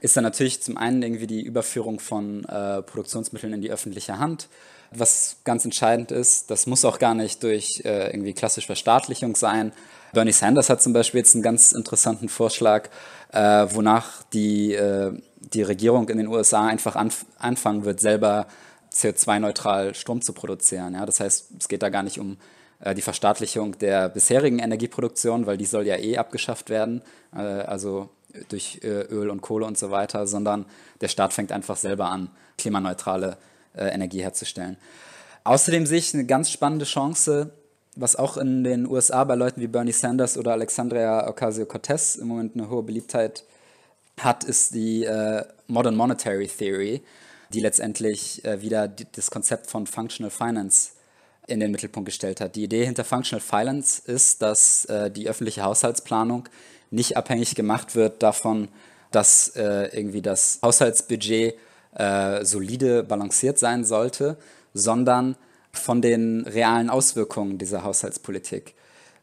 B: ist dann natürlich zum einen irgendwie die Überführung von äh, Produktionsmitteln in die öffentliche Hand, was ganz entscheidend ist. Das muss auch gar nicht durch äh, irgendwie klassische Verstaatlichung sein. Bernie Sanders hat zum Beispiel jetzt einen ganz interessanten Vorschlag, äh, wonach die, äh, die Regierung in den USA einfach anf anfangen wird, selber CO2-neutral Strom zu produzieren. Ja? Das heißt, es geht da gar nicht um äh, die Verstaatlichung der bisherigen Energieproduktion, weil die soll ja eh abgeschafft werden, äh, also durch äh, Öl und Kohle und so weiter, sondern der Staat fängt einfach selber an, klimaneutrale äh, Energie herzustellen. Außerdem sehe ich eine ganz spannende Chance, was auch in den USA bei Leuten wie Bernie Sanders oder Alexandria Ocasio-Cortez im Moment eine hohe Beliebtheit hat, ist die äh, Modern Monetary Theory, die letztendlich wieder das Konzept von Functional Finance in den Mittelpunkt gestellt hat. Die Idee hinter Functional Finance ist, dass die öffentliche Haushaltsplanung nicht abhängig gemacht wird davon, dass äh, irgendwie das Haushaltsbudget äh, solide balanciert sein sollte, sondern von den realen Auswirkungen dieser Haushaltspolitik.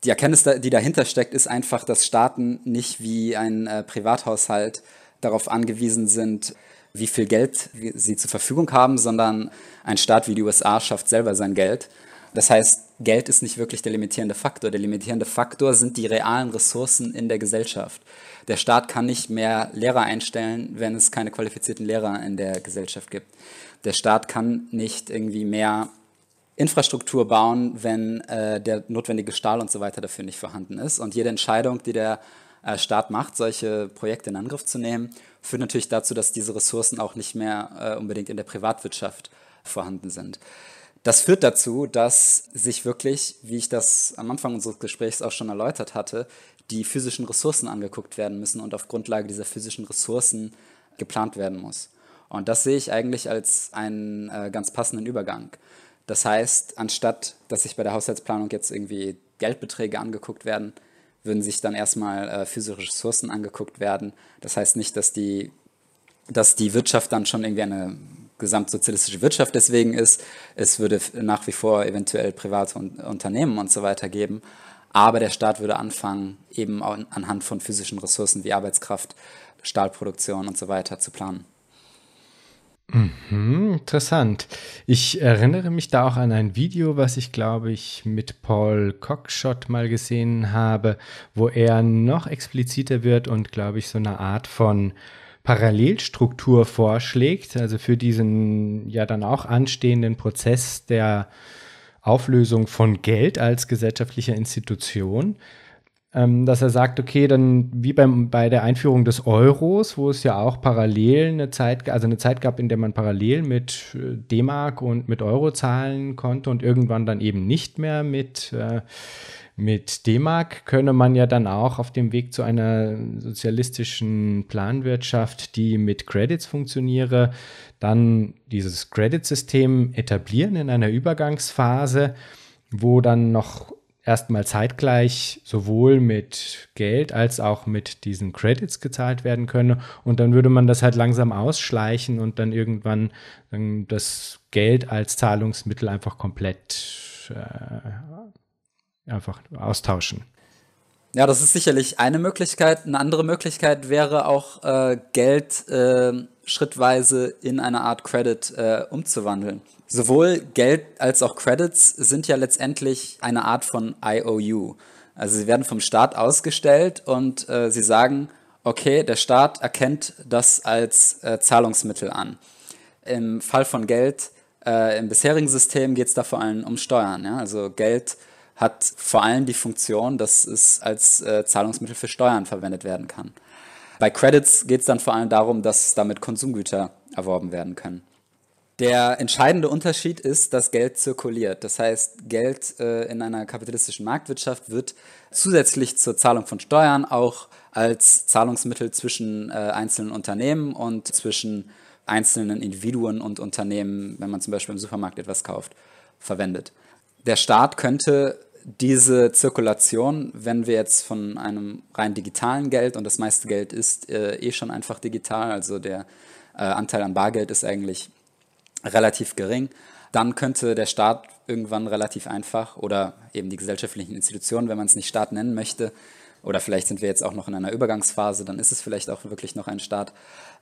B: Die Erkenntnis, die dahinter steckt, ist einfach, dass Staaten nicht wie ein äh, Privathaushalt darauf angewiesen sind, wie viel Geld sie zur Verfügung haben, sondern ein Staat wie die USA schafft selber sein Geld. Das heißt, Geld ist nicht wirklich der limitierende Faktor. Der limitierende Faktor sind die realen Ressourcen in der Gesellschaft. Der Staat kann nicht mehr Lehrer einstellen, wenn es keine qualifizierten Lehrer in der Gesellschaft gibt. Der Staat kann nicht irgendwie mehr Infrastruktur bauen, wenn äh, der notwendige Stahl und so weiter dafür nicht vorhanden ist. Und jede Entscheidung, die der äh, Staat macht, solche Projekte in Angriff zu nehmen, führt natürlich dazu, dass diese Ressourcen auch nicht mehr äh, unbedingt in der Privatwirtschaft vorhanden sind. Das führt dazu, dass sich wirklich, wie ich das am Anfang unseres Gesprächs auch schon erläutert hatte, die physischen Ressourcen angeguckt werden müssen und auf Grundlage dieser physischen Ressourcen geplant werden muss. Und das sehe ich eigentlich als einen äh, ganz passenden Übergang. Das heißt, anstatt dass sich bei der Haushaltsplanung jetzt irgendwie Geldbeträge angeguckt werden, würden sich dann erstmal äh, physische Ressourcen angeguckt werden. Das heißt nicht, dass die, dass die Wirtschaft dann schon irgendwie eine gesamtsozialistische Wirtschaft deswegen ist. Es würde nach wie vor eventuell private Unternehmen und so weiter geben. Aber der Staat würde anfangen, eben anhand von physischen Ressourcen wie Arbeitskraft, Stahlproduktion und so weiter zu planen.
A: Mhm, interessant. Ich erinnere mich da auch an ein Video, was ich glaube ich mit Paul Cockshott mal gesehen habe, wo er noch expliziter wird und glaube ich so eine Art von Parallelstruktur vorschlägt, also für diesen ja dann auch anstehenden Prozess der Auflösung von Geld als gesellschaftlicher Institution, ähm, dass er sagt, okay, dann wie beim, bei der Einführung des Euros, wo es ja auch parallel eine Zeit, also eine Zeit gab, in der man parallel mit äh, D-Mark und mit Euro zahlen konnte und irgendwann dann eben nicht mehr mit äh, mit D-Mark könne man ja dann auch auf dem Weg zu einer sozialistischen Planwirtschaft, die mit Credits funktioniere, dann dieses Credit-System etablieren in einer Übergangsphase, wo dann noch erstmal zeitgleich sowohl mit Geld als auch mit diesen Credits gezahlt werden könne. Und dann würde man das halt langsam ausschleichen und dann irgendwann das Geld als Zahlungsmittel einfach komplett äh, einfach austauschen.
B: Ja, das ist sicherlich eine Möglichkeit. Eine andere Möglichkeit wäre auch, äh, Geld äh, schrittweise in eine Art Credit äh, umzuwandeln. Sowohl Geld als auch Credits sind ja letztendlich eine Art von IOU. Also sie werden vom Staat ausgestellt und äh, sie sagen, okay, der Staat erkennt das als äh, Zahlungsmittel an. Im Fall von Geld Äh, Im bisherigen System geht es da vor allem um Steuern. Ja? Also Geld hat vor allem die Funktion, dass es als äh, Zahlungsmittel für Steuern verwendet werden kann. Bei Credits geht es dann vor allem darum, dass damit Konsumgüter erworben werden können. Der entscheidende Unterschied ist, dass Geld zirkuliert. Das heißt, Geld äh, in einer kapitalistischen Marktwirtschaft wird zusätzlich zur Zahlung von Steuern auch als Zahlungsmittel zwischen äh, einzelnen Unternehmen und zwischen einzelnen Individuen und Unternehmen, wenn man zum Beispiel im Supermarkt etwas kauft, verwendet. Der Staat könnte diese Zirkulation, wenn wir jetzt von einem rein digitalen Geld, und das meiste Geld ist äh, eh schon einfach digital, also der äh, Anteil an Bargeld ist eigentlich relativ gering, dann könnte der Staat irgendwann relativ einfach oder eben die gesellschaftlichen Institutionen, wenn man es nicht Staat nennen möchte, oder vielleicht sind wir jetzt auch noch in einer Übergangsphase, dann ist es vielleicht auch wirklich noch ein Staat,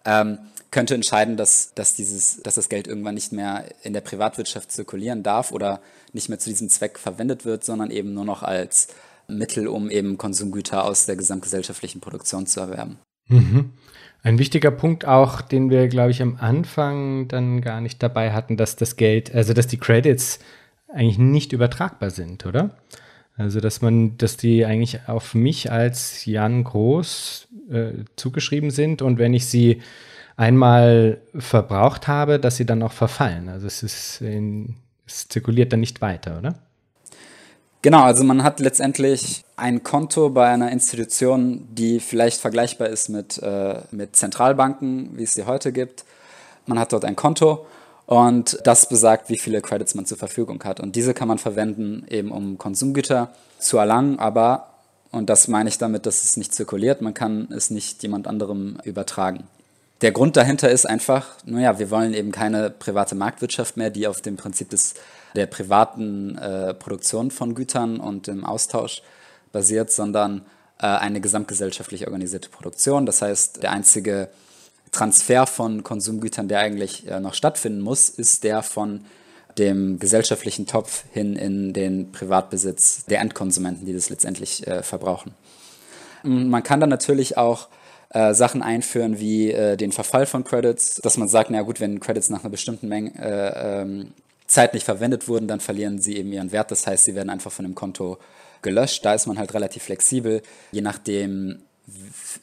B: ähm, könnte entscheiden, dass, dass, dieses, dass das Geld irgendwann nicht mehr in der Privatwirtschaft zirkulieren darf oder nicht mehr zu diesem Zweck verwendet wird, sondern eben nur noch als Mittel, um eben Konsumgüter aus der gesamtgesellschaftlichen Produktion zu erwerben.
A: Mhm. Ein wichtiger Punkt auch, den wir, glaube ich, am Anfang dann gar nicht dabei hatten, dass das Geld, also dass die Credits eigentlich nicht übertragbar sind, oder? Also, dass man, dass die eigentlich auf mich als Jan Groß äh, zugeschrieben sind und wenn ich sie einmal verbraucht habe, dass sie dann auch verfallen. Also es ist in, es zirkuliert dann nicht weiter, oder?
B: Genau, also man hat letztendlich ein Konto bei einer Institution, die vielleicht vergleichbar ist mit, äh, mit Zentralbanken, wie es sie heute gibt. Man hat dort ein Konto und das besagt, wie viele Credits man zur Verfügung hat. Und diese kann man verwenden, eben um Konsumgüter zu erlangen, aber, und das meine ich damit, dass es nicht zirkuliert, man kann es nicht jemand anderem übertragen. Der Grund dahinter ist einfach, naja, wir wollen eben keine private Marktwirtschaft mehr, die auf dem Prinzip des, der privaten äh, Produktion von Gütern und dem Austausch basiert, sondern äh, eine gesamtgesellschaftlich organisierte Produktion. Das heißt, der einzige Transfer von Konsumgütern, der eigentlich äh, noch stattfinden muss, ist der von dem gesellschaftlichen Topf hin in den Privatbesitz der Endkonsumenten, die das letztendlich äh, verbrauchen. Man kann dann natürlich auch äh, Sachen einführen wie äh, den Verfall von Credits, dass man sagt, na gut, wenn Credits nach einer bestimmten Menge, äh, ähm, Zeit nicht verwendet wurden, dann verlieren sie eben ihren Wert. Das heißt, sie werden einfach von dem Konto gelöscht. Da ist man halt relativ flexibel, je nachdem,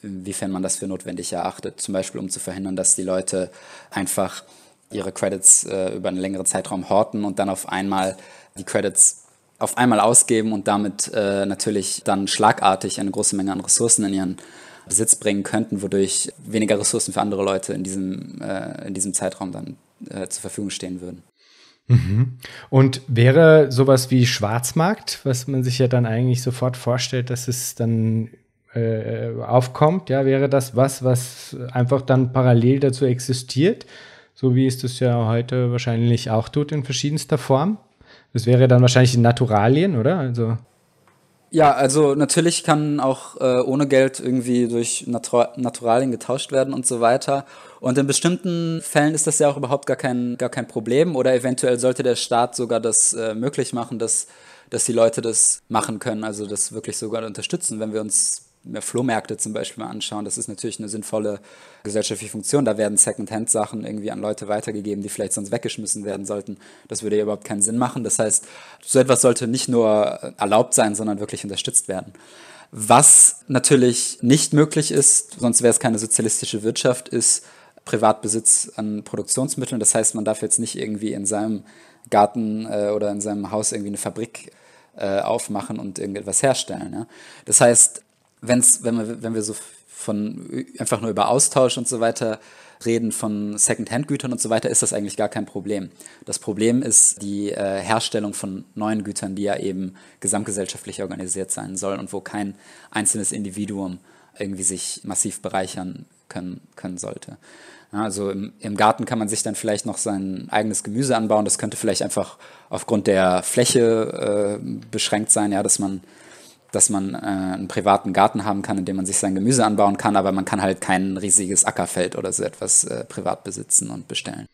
B: inwiefern man das für notwendig erachtet. Zum Beispiel, um zu verhindern, dass die Leute einfach ihre Credits äh, über einen längeren Zeitraum horten und dann auf einmal die Credits auf einmal ausgeben und damit äh, natürlich dann schlagartig eine große Menge an Ressourcen in ihren Besitz bringen könnten, wodurch weniger Ressourcen für andere Leute in diesem, äh, in diesem Zeitraum dann äh, zur Verfügung stehen würden.
A: Mhm. Und wäre sowas wie Schwarzmarkt, was man sich ja dann eigentlich sofort vorstellt, dass es dann äh, aufkommt, ja, wäre das was, was einfach dann parallel dazu existiert, so wie es das ja heute wahrscheinlich auch tut in verschiedenster Form. Das wäre dann wahrscheinlich in Naturalien, oder? Also
B: ja, also natürlich kann auch äh, ohne Geld irgendwie durch Natur Naturalien getauscht werden und so weiter. Und in bestimmten Fällen ist das ja auch überhaupt gar kein, gar kein Problem. Oder eventuell sollte der Staat sogar das äh, möglich machen, dass, dass die Leute das machen können, also das wirklich sogar unterstützen, wenn wir uns Flohmärkte zum Beispiel mal anschauen, das ist natürlich eine sinnvolle gesellschaftliche Funktion. Da werden Secondhand-Sachen irgendwie an Leute weitergegeben, die vielleicht sonst weggeschmissen werden sollten. Das würde ja überhaupt keinen Sinn machen. Das heißt, so etwas sollte nicht nur erlaubt sein, sondern wirklich unterstützt werden. Was natürlich nicht möglich ist, sonst wäre es keine sozialistische Wirtschaft, ist Privatbesitz an Produktionsmitteln. Das heißt, man darf jetzt nicht irgendwie in seinem Garten äh, oder in seinem Haus irgendwie eine Fabrik äh, aufmachen und irgendetwas herstellen. Ja? Das heißt, wenn's, wenn, wir, wenn wir so von einfach nur über Austausch und so weiter reden, von Second-Hand-Gütern und so weiter, ist das eigentlich gar kein Problem. Das Problem ist die äh, Herstellung von neuen Gütern, die ja eben gesamtgesellschaftlich organisiert sein sollen und wo kein einzelnes Individuum irgendwie sich massiv bereichern können, können sollte. Ja, also im, im, Garten kann man sich dann vielleicht noch sein eigenes Gemüse anbauen. Das könnte vielleicht einfach aufgrund der Fläche äh, beschränkt sein, ja, dass man dass man äh, einen privaten Garten haben kann, in dem man sich sein Gemüse anbauen kann, aber man kann halt kein riesiges Ackerfeld oder so etwas äh, privat besitzen und bestellen.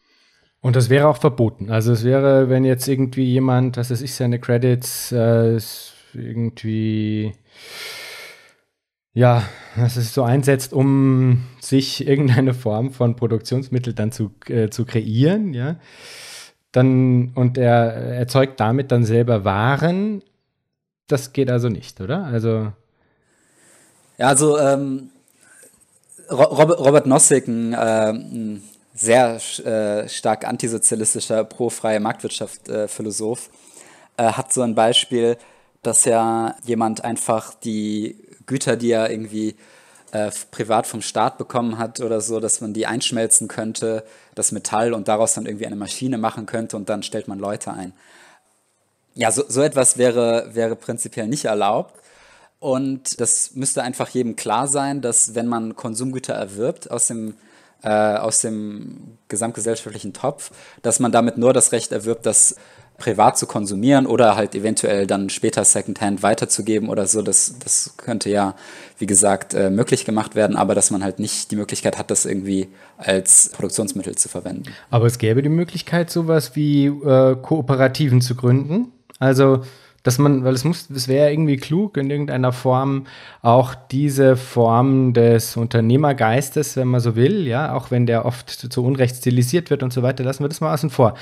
A: Und das wäre auch verboten. Also es wäre, wenn jetzt irgendwie jemand, was weiß ich, seine Credits äh, irgendwie ja, was es so einsetzt, um sich irgendeine Form von Produktionsmittel dann zu, äh, zu kreieren, ja, dann und er erzeugt damit dann selber Waren. Das geht also nicht, oder? Also
B: ja, also ähm, Robert, Robert Nozick, ein, äh, ein sehr äh, stark antisozialistischer, pro-freie Marktwirtschaft-Philosoph, äh, äh, hat so ein Beispiel, dass ja jemand einfach die Güter, die er irgendwie äh, privat vom Staat bekommen hat oder so, dass man die einschmelzen könnte, das Metall und daraus dann irgendwie eine Maschine machen könnte und dann stellt man Leute ein. Ja, so, so etwas wäre, wäre prinzipiell nicht erlaubt. Und das müsste einfach jedem klar sein, dass wenn man Konsumgüter erwirbt aus dem, äh, aus dem gesamtgesellschaftlichen Topf, dass man damit nur das Recht erwirbt, das privat zu konsumieren oder halt eventuell dann später Secondhand weiterzugeben oder so. Das, das könnte ja, wie gesagt, äh, möglich gemacht werden, aber dass man halt nicht die Möglichkeit hat, das irgendwie als Produktionsmittel zu verwenden.
A: Aber es gäbe die Möglichkeit, sowas wie äh, Kooperativen zu gründen. Also dass man, weil es muss, es wäre irgendwie klug, in irgendeiner Form auch diese Form des Unternehmergeistes, wenn man so will, ja, auch wenn der oft zu Unrecht stilisiert wird und so weiter, lassen wir das mal außen vor.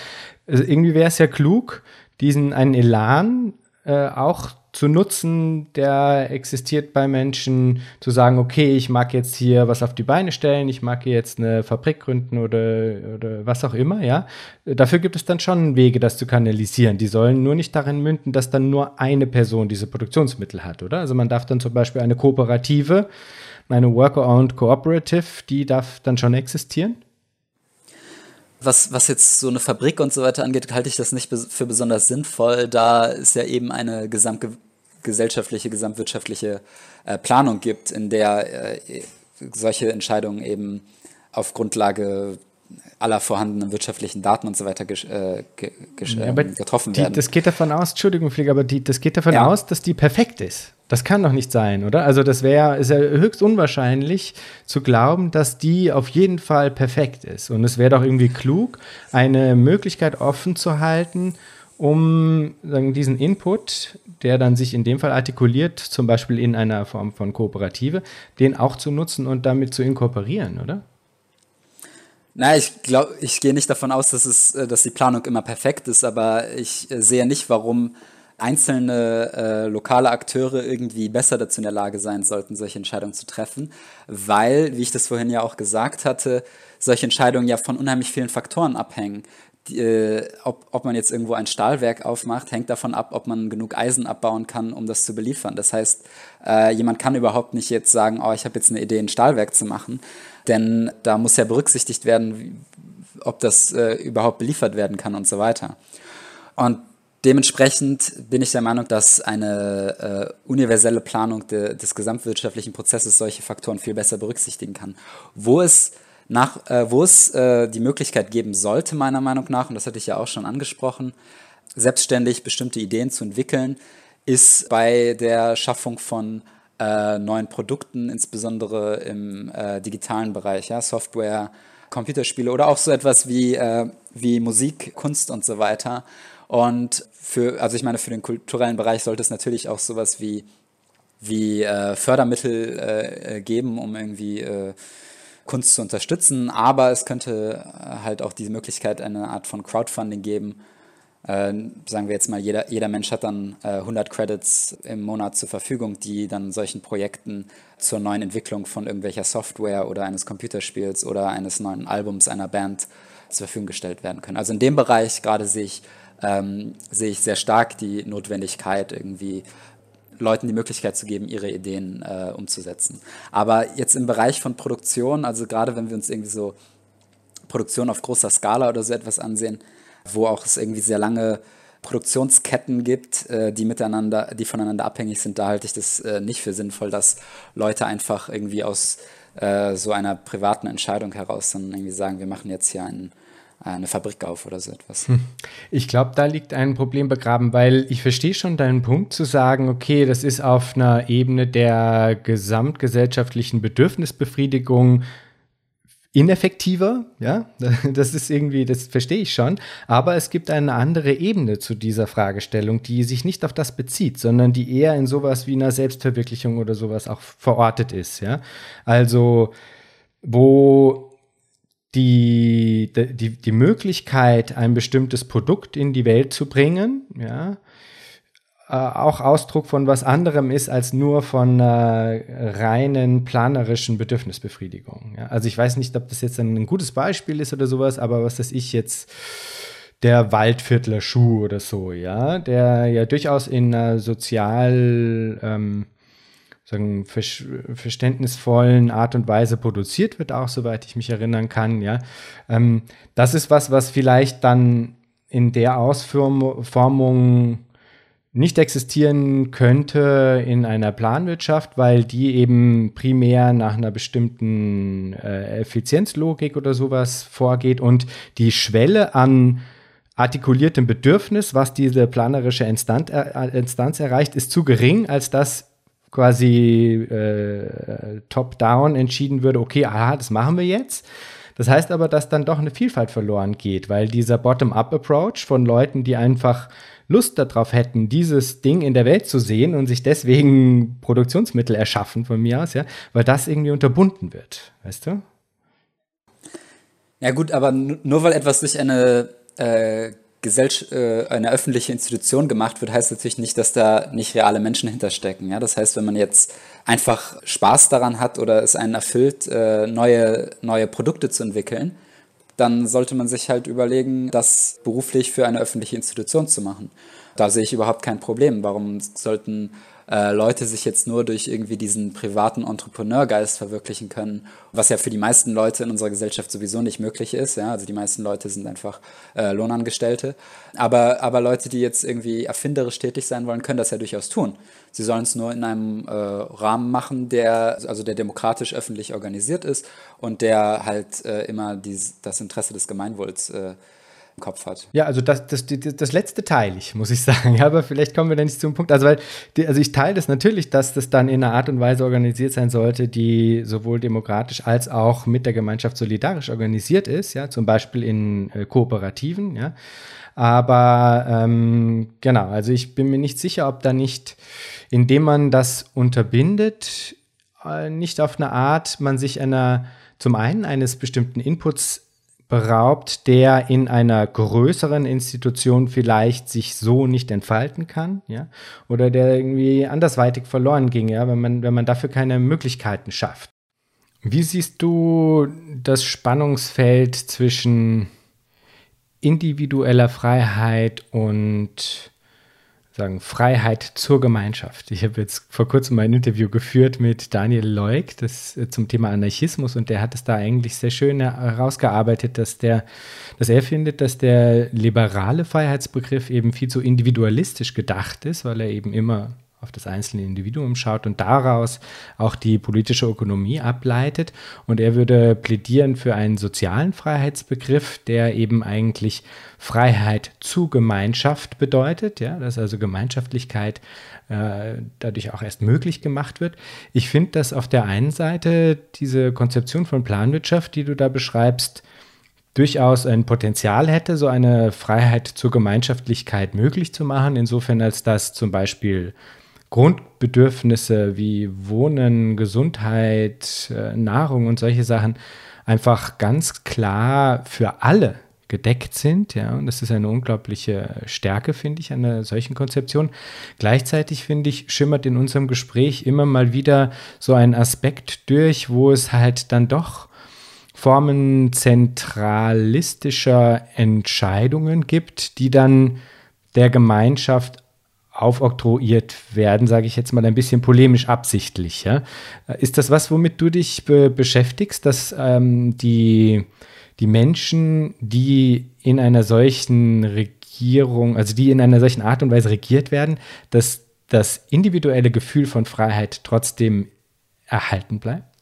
A: Also irgendwie wäre es ja klug, diesen einen Elan äh, auch zu nutzen, der existiert bei Menschen, zu sagen, okay, ich mag jetzt hier was auf die Beine stellen, ich mag hier jetzt eine Fabrik gründen oder, oder was auch immer, ja. Dafür gibt es dann schon Wege, das zu kanalisieren. Die sollen nur nicht darin münden, dass dann nur eine Person diese Produktionsmittel hat, oder? Also man darf dann zum Beispiel eine Kooperative, eine Worker-Owned Cooperative, die darf dann schon existieren?
B: Was, was jetzt so eine Fabrik und so weiter angeht, halte ich das nicht für besonders sinnvoll, da es ja eben eine gesamtgesellschaftliche, gesamtwirtschaftliche äh, Planung gibt, in der äh, solche Entscheidungen eben auf Grundlage aller vorhandenen wirtschaftlichen Daten und so weiter äh, ja, ähm, getroffen
A: die,
B: werden.
A: Das geht davon aus, Entschuldigung, Pflege, aber die, das geht davon ja. aus, dass die perfekt ist. Das kann doch nicht sein, oder? Also das wäre ist ja höchst unwahrscheinlich zu glauben, dass die auf jeden Fall perfekt ist. Und es wäre doch irgendwie klug, eine Möglichkeit offen zu halten, um sagen, diesen Input, der dann sich in dem Fall artikuliert, zum Beispiel in einer Form von Kooperative, den auch zu nutzen und damit zu inkorporieren, oder?
B: Na, ich glaube, ich gehe nicht davon aus, dass es, äh, dass die Planung immer perfekt ist, aber ich äh, sehe nicht, warum einzelne äh, lokale Akteure irgendwie besser dazu in der Lage sein sollten, solche Entscheidungen zu treffen, weil, wie ich das vorhin ja auch gesagt hatte, solche Entscheidungen ja von unheimlich vielen Faktoren abhängen. Die, äh, ob, ob man jetzt irgendwo ein Stahlwerk aufmacht, hängt davon ab, ob man genug Eisen abbauen kann, um das zu beliefern. Das heißt, äh, jemand kann überhaupt nicht jetzt sagen, oh, ich habe jetzt eine Idee, ein Stahlwerk zu machen, denn da muss ja berücksichtigt werden, ob das äh, überhaupt beliefert werden kann und so weiter. Und Dementsprechend bin ich der Meinung, dass eine äh, universelle Planung de, des gesamtwirtschaftlichen Prozesses solche Faktoren viel besser berücksichtigen kann. Wo es, nach, äh, wo es äh, die Möglichkeit geben sollte, meiner Meinung nach, und das hatte ich ja auch schon angesprochen, selbstständig bestimmte Ideen zu entwickeln, ist bei der Schaffung von äh, neuen Produkten, insbesondere im äh, digitalen Bereich, ja, Software, Computerspiele oder auch so etwas wie, äh, wie Musik, Kunst und so weiter und für, also ich meine, für den kulturellen Bereich sollte es natürlich auch sowas wie, wie äh, Fördermittel äh, äh geben, um irgendwie äh, Kunst zu unterstützen. Aber es könnte äh, halt auch diese Möglichkeit, eine Art von Crowdfunding geben. Äh, sagen wir jetzt mal, jeder, jeder Mensch hat dann 100 Credits im Monat zur Verfügung, die dann solchen Projekten zur neuen Entwicklung von irgendwelcher Software oder eines Computerspiels oder eines neuen Albums einer Band zur Verfügung gestellt werden können. Also in dem Bereich gerade sehe ich ähm, sehe ich sehr stark die Notwendigkeit, irgendwie Leuten die Möglichkeit zu geben, ihre Ideen äh, umzusetzen. Aber jetzt im Bereich von Produktion, also gerade wenn wir uns irgendwie so Produktion auf großer Skala oder so etwas ansehen, wo auch es irgendwie sehr lange Produktionsketten gibt, äh, die miteinander, die voneinander abhängig sind, da halte ich das äh, nicht für sinnvoll, dass Leute einfach irgendwie aus äh, so einer privaten Entscheidung heraus dann irgendwie sagen, wir machen jetzt hier einen eine Fabrik auf oder so etwas. Hm.
A: Ich glaube, da liegt ein Problem begraben, weil ich verstehe schon deinen Punkt zu sagen, okay, das ist auf einer Ebene der gesamtgesellschaftlichen Bedürfnisbefriedigung ineffektiver, ja, das ist irgendwie, das verstehe ich schon, aber es gibt eine andere Ebene zu dieser Fragestellung, die sich nicht auf das bezieht, sondern die eher in sowas wie einer Selbstverwirklichung oder sowas auch verortet ist, ja. Also, wo die, die, die Möglichkeit, ein bestimmtes Produkt in die Welt zu bringen, ja, äh, auch Ausdruck von was anderem ist als nur von äh, reinen planerischen Bedürfnisbefriedigung. Ja? Also ich weiß nicht, ob das jetzt ein, ein, gutes Beispiel ist oder sowas, aber was das ich jetzt der Waldviertler Schuh oder so, ja, der ja durchaus in einer sozial ähm, sagen, verständnisvollen Art und Weise produziert wird, auch soweit ich mich erinnern kann, ja. Ähm, das ist was, was vielleicht dann in der Ausformung nicht existieren könnte in einer Planwirtschaft, weil die eben primär nach einer bestimmten äh, Effizienzlogik oder sowas vorgeht und die Schwelle an artikuliertem Bedürfnis, was diese planerische Instanz, äh, Instanz erreicht, ist zu gering, als dass quasi äh, top-down entschieden würde, okay, aha, das machen wir jetzt. Das heißt aber, dass dann doch eine Vielfalt verloren geht, weil dieser Bottom-up-Approach von Leuten, die einfach Lust darauf hätten, dieses Ding in der Welt zu sehen und sich deswegen Produktionsmittel erschaffen von mir aus, ja, weil das irgendwie unterbunden wird, weißt du?
B: Ja gut, aber nur weil etwas durch eine äh, Gesellschaft, äh, eine öffentliche Institution gemacht wird, heißt natürlich nicht, dass da nicht reale Menschen hinterstecken. Ja? Das heißt, wenn man jetzt einfach Spaß daran hat oder es einen erfüllt, äh, neue, neue Produkte zu entwickeln, dann sollte man sich halt überlegen, das beruflich für eine öffentliche Institution zu machen. Da sehe ich überhaupt kein Problem. Warum sollten äh, Leute sich jetzt nur durch irgendwie diesen privaten Entrepreneurgeist verwirklichen können, was ja für die meisten Leute in unserer Gesellschaft sowieso nicht möglich ist. Ja? Also die meisten Leute sind einfach äh, Lohnangestellte. Aber, aber Leute, die jetzt irgendwie erfinderisch tätig sein wollen, können das ja durchaus tun. Sie sollen es nur in einem äh, Rahmen machen, der, also der demokratisch öffentlich organisiert ist und der halt äh, immer dies, das Interesse des Gemeinwohls äh, im Kopf hat.
A: Ja, also das, das, das letzte teile ich, muss ich sagen. Aber vielleicht kommen wir dann nicht zum Punkt. Also, weil, also ich teile das natürlich, dass das dann in einer Art und Weise organisiert sein sollte, die sowohl demokratisch als auch mit der Gemeinschaft solidarisch organisiert ist, ja, zum Beispiel in äh, Kooperativen, ja. Aber ähm, genau, also ich bin mir nicht sicher, ob da nicht, indem man das unterbindet, äh, nicht auf eine Art man sich einer zum einen eines bestimmten Inputs beraubt, der in einer größeren Institution vielleicht sich so nicht entfalten kann, ja, oder der irgendwie andersweitig verloren ging, ja, wenn man, wenn man dafür keine Möglichkeiten schafft. Wie siehst du das Spannungsfeld zwischen individueller Freiheit und sagen, Freiheit zur Gemeinschaft. Ich habe jetzt vor kurzem ein Interview geführt mit Daniel Leuk das, äh, zum Thema Anarchismus und der hat es da eigentlich sehr schön herausgearbeitet, dass, der, dass er findet, dass der liberale Freiheitsbegriff eben viel zu individualistisch gedacht ist, weil er eben immer auf das einzelne Individuum schaut und daraus auch die politische Ökonomie ableitet. Und er würde plädieren für einen sozialen Freiheitsbegriff, der eben eigentlich Freiheit zu Gemeinschaft bedeutet, ja, dass also Gemeinschaftlichkeit äh, dadurch auch erst möglich gemacht wird. Ich finde, dass auf der einen Seite diese Konzeption von Planwirtschaft, die du da beschreibst, durchaus ein Potenzial hätte, so eine Freiheit zur Gemeinschaftlichkeit möglich zu machen, insofern als das zum Beispiel Grundbedürfnisse wie Wohnen, Gesundheit, äh, Nahrung und solche Sachen einfach ganz klar für alle gedeckt sind. Ja, und das ist eine unglaubliche Stärke, finde ich, einer solchen Konzeption. Gleichzeitig, finde ich, schimmert in unserem Gespräch immer mal wieder so ein Aspekt durch, wo es halt dann doch Formen zentralistischer Entscheidungen gibt, die dann der Gemeinschaft aufoktroyiert werden, sage ich jetzt mal ein bisschen polemisch absichtlich. Ja? Ist das was, womit du dich be beschäftigst, dass ähm, die, die Menschen, die in einer solchen Regierung, also die in einer solchen Art und Weise regiert werden, dass das individuelle Gefühl von Freiheit trotzdem erhalten bleibt?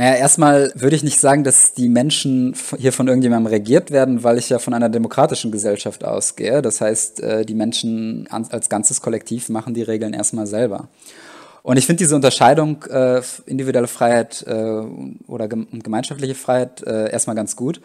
B: Naja, erstmal würde ich nicht sagen, dass die Menschen hier von irgendjemandem regiert werden, weil ich ja von einer demokratischen Gesellschaft ausgehe. Das heißt, äh, die Menschen als ganzes Kollektiv machen die Regeln erstmal selber. Und ich finde diese Unterscheidung äh, individuelle Freiheit äh, oder gemeinschaftliche Freiheit erstmal ganz gut.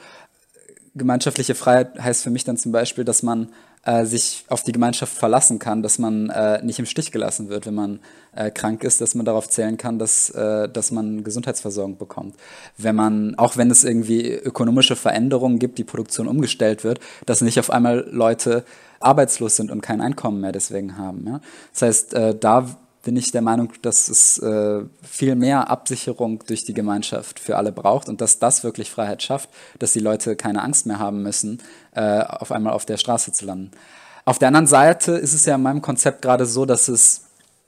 B: Gemeinschaftliche Freiheit heißt für mich dann zum Beispiel, dass man äh, sich auf die Gemeinschaft verlassen kann, dass man äh, nicht im Stich gelassen wird, wenn man äh, krank ist, dass man darauf zählen kann, dass, äh, dass man Gesundheitsversorgung bekommt. Wenn man, auch wenn es irgendwie ökonomische Veränderungen gibt, die Produktion umgestellt wird, dass nicht auf einmal Leute arbeitslos sind und kein Einkommen mehr deswegen haben. Ja? Das heißt, äh, da bin ich der Meinung, dass es äh, viel mehr Absicherung durch die Gemeinschaft für alle braucht und dass das wirklich Freiheit schafft, dass die Leute keine Angst mehr haben müssen, äh, auf einmal auf der Straße zu landen. Auf der anderen Seite ist es ja in meinem Konzept gerade so, dass es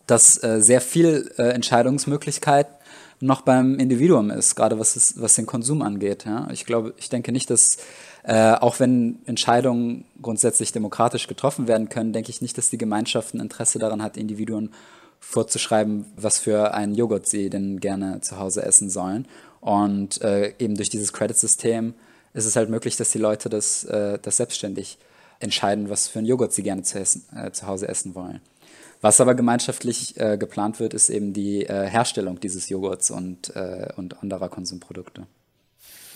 B: dass äh, sehr viel äh, Entscheidungsmöglichkeit noch beim Individuum ist, gerade was, es, was den Konsum angeht. Ja? Ich glaube, ich denke nicht, dass äh, auch wenn Entscheidungen grundsätzlich demokratisch getroffen werden können, denke ich nicht, dass die Gemeinschaft ein Interesse daran hat, Individuen vorzuschreiben, was für einen Joghurt sie denn gerne zu Hause essen sollen. Und äh, eben durch dieses Credit-System ist es halt möglich, dass die Leute das, äh, das selbstständig entscheiden, was für einen Joghurt sie gerne zu, essen, äh, zu Hause essen wollen. Was aber gemeinschaftlich äh, geplant wird, ist eben die äh, Herstellung dieses Joghurts und, äh, und anderer Konsumprodukte.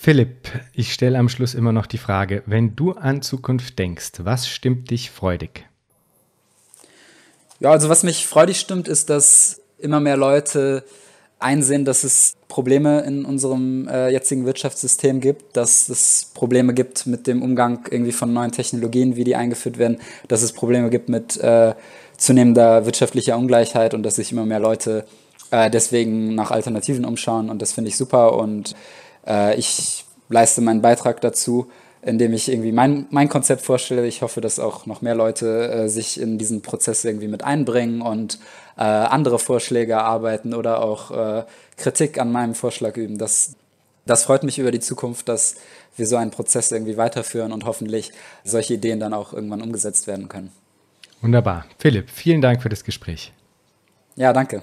A: Philipp, ich stelle am Schluss immer noch die Frage, wenn du an Zukunft denkst, was stimmt dich freudig?
B: Ja, also was mich freudig stimmt, ist, dass immer mehr Leute einsehen, dass es Probleme in unserem äh, jetzigen Wirtschaftssystem gibt, dass es Probleme gibt mit dem Umgang irgendwie von neuen Technologien, wie die eingeführt werden, dass es Probleme gibt mit äh, zunehmender wirtschaftlicher Ungleichheit und dass sich immer mehr Leute äh, deswegen nach Alternativen umschauen. Und das finde ich super. Und äh, ich leiste meinen Beitrag dazu, indem ich irgendwie mein, mein Konzept vorstelle. Ich hoffe, dass auch noch mehr Leute äh, sich in diesen Prozess irgendwie mit einbringen und äh, andere Vorschläge erarbeiten oder auch äh, Kritik an meinem Vorschlag üben. Das, das freut mich über die Zukunft, dass wir so einen Prozess irgendwie weiterführen und hoffentlich solche Ideen dann auch irgendwann umgesetzt werden können.
A: Wunderbar. Philipp, vielen Dank für das Gespräch.
B: Ja, danke.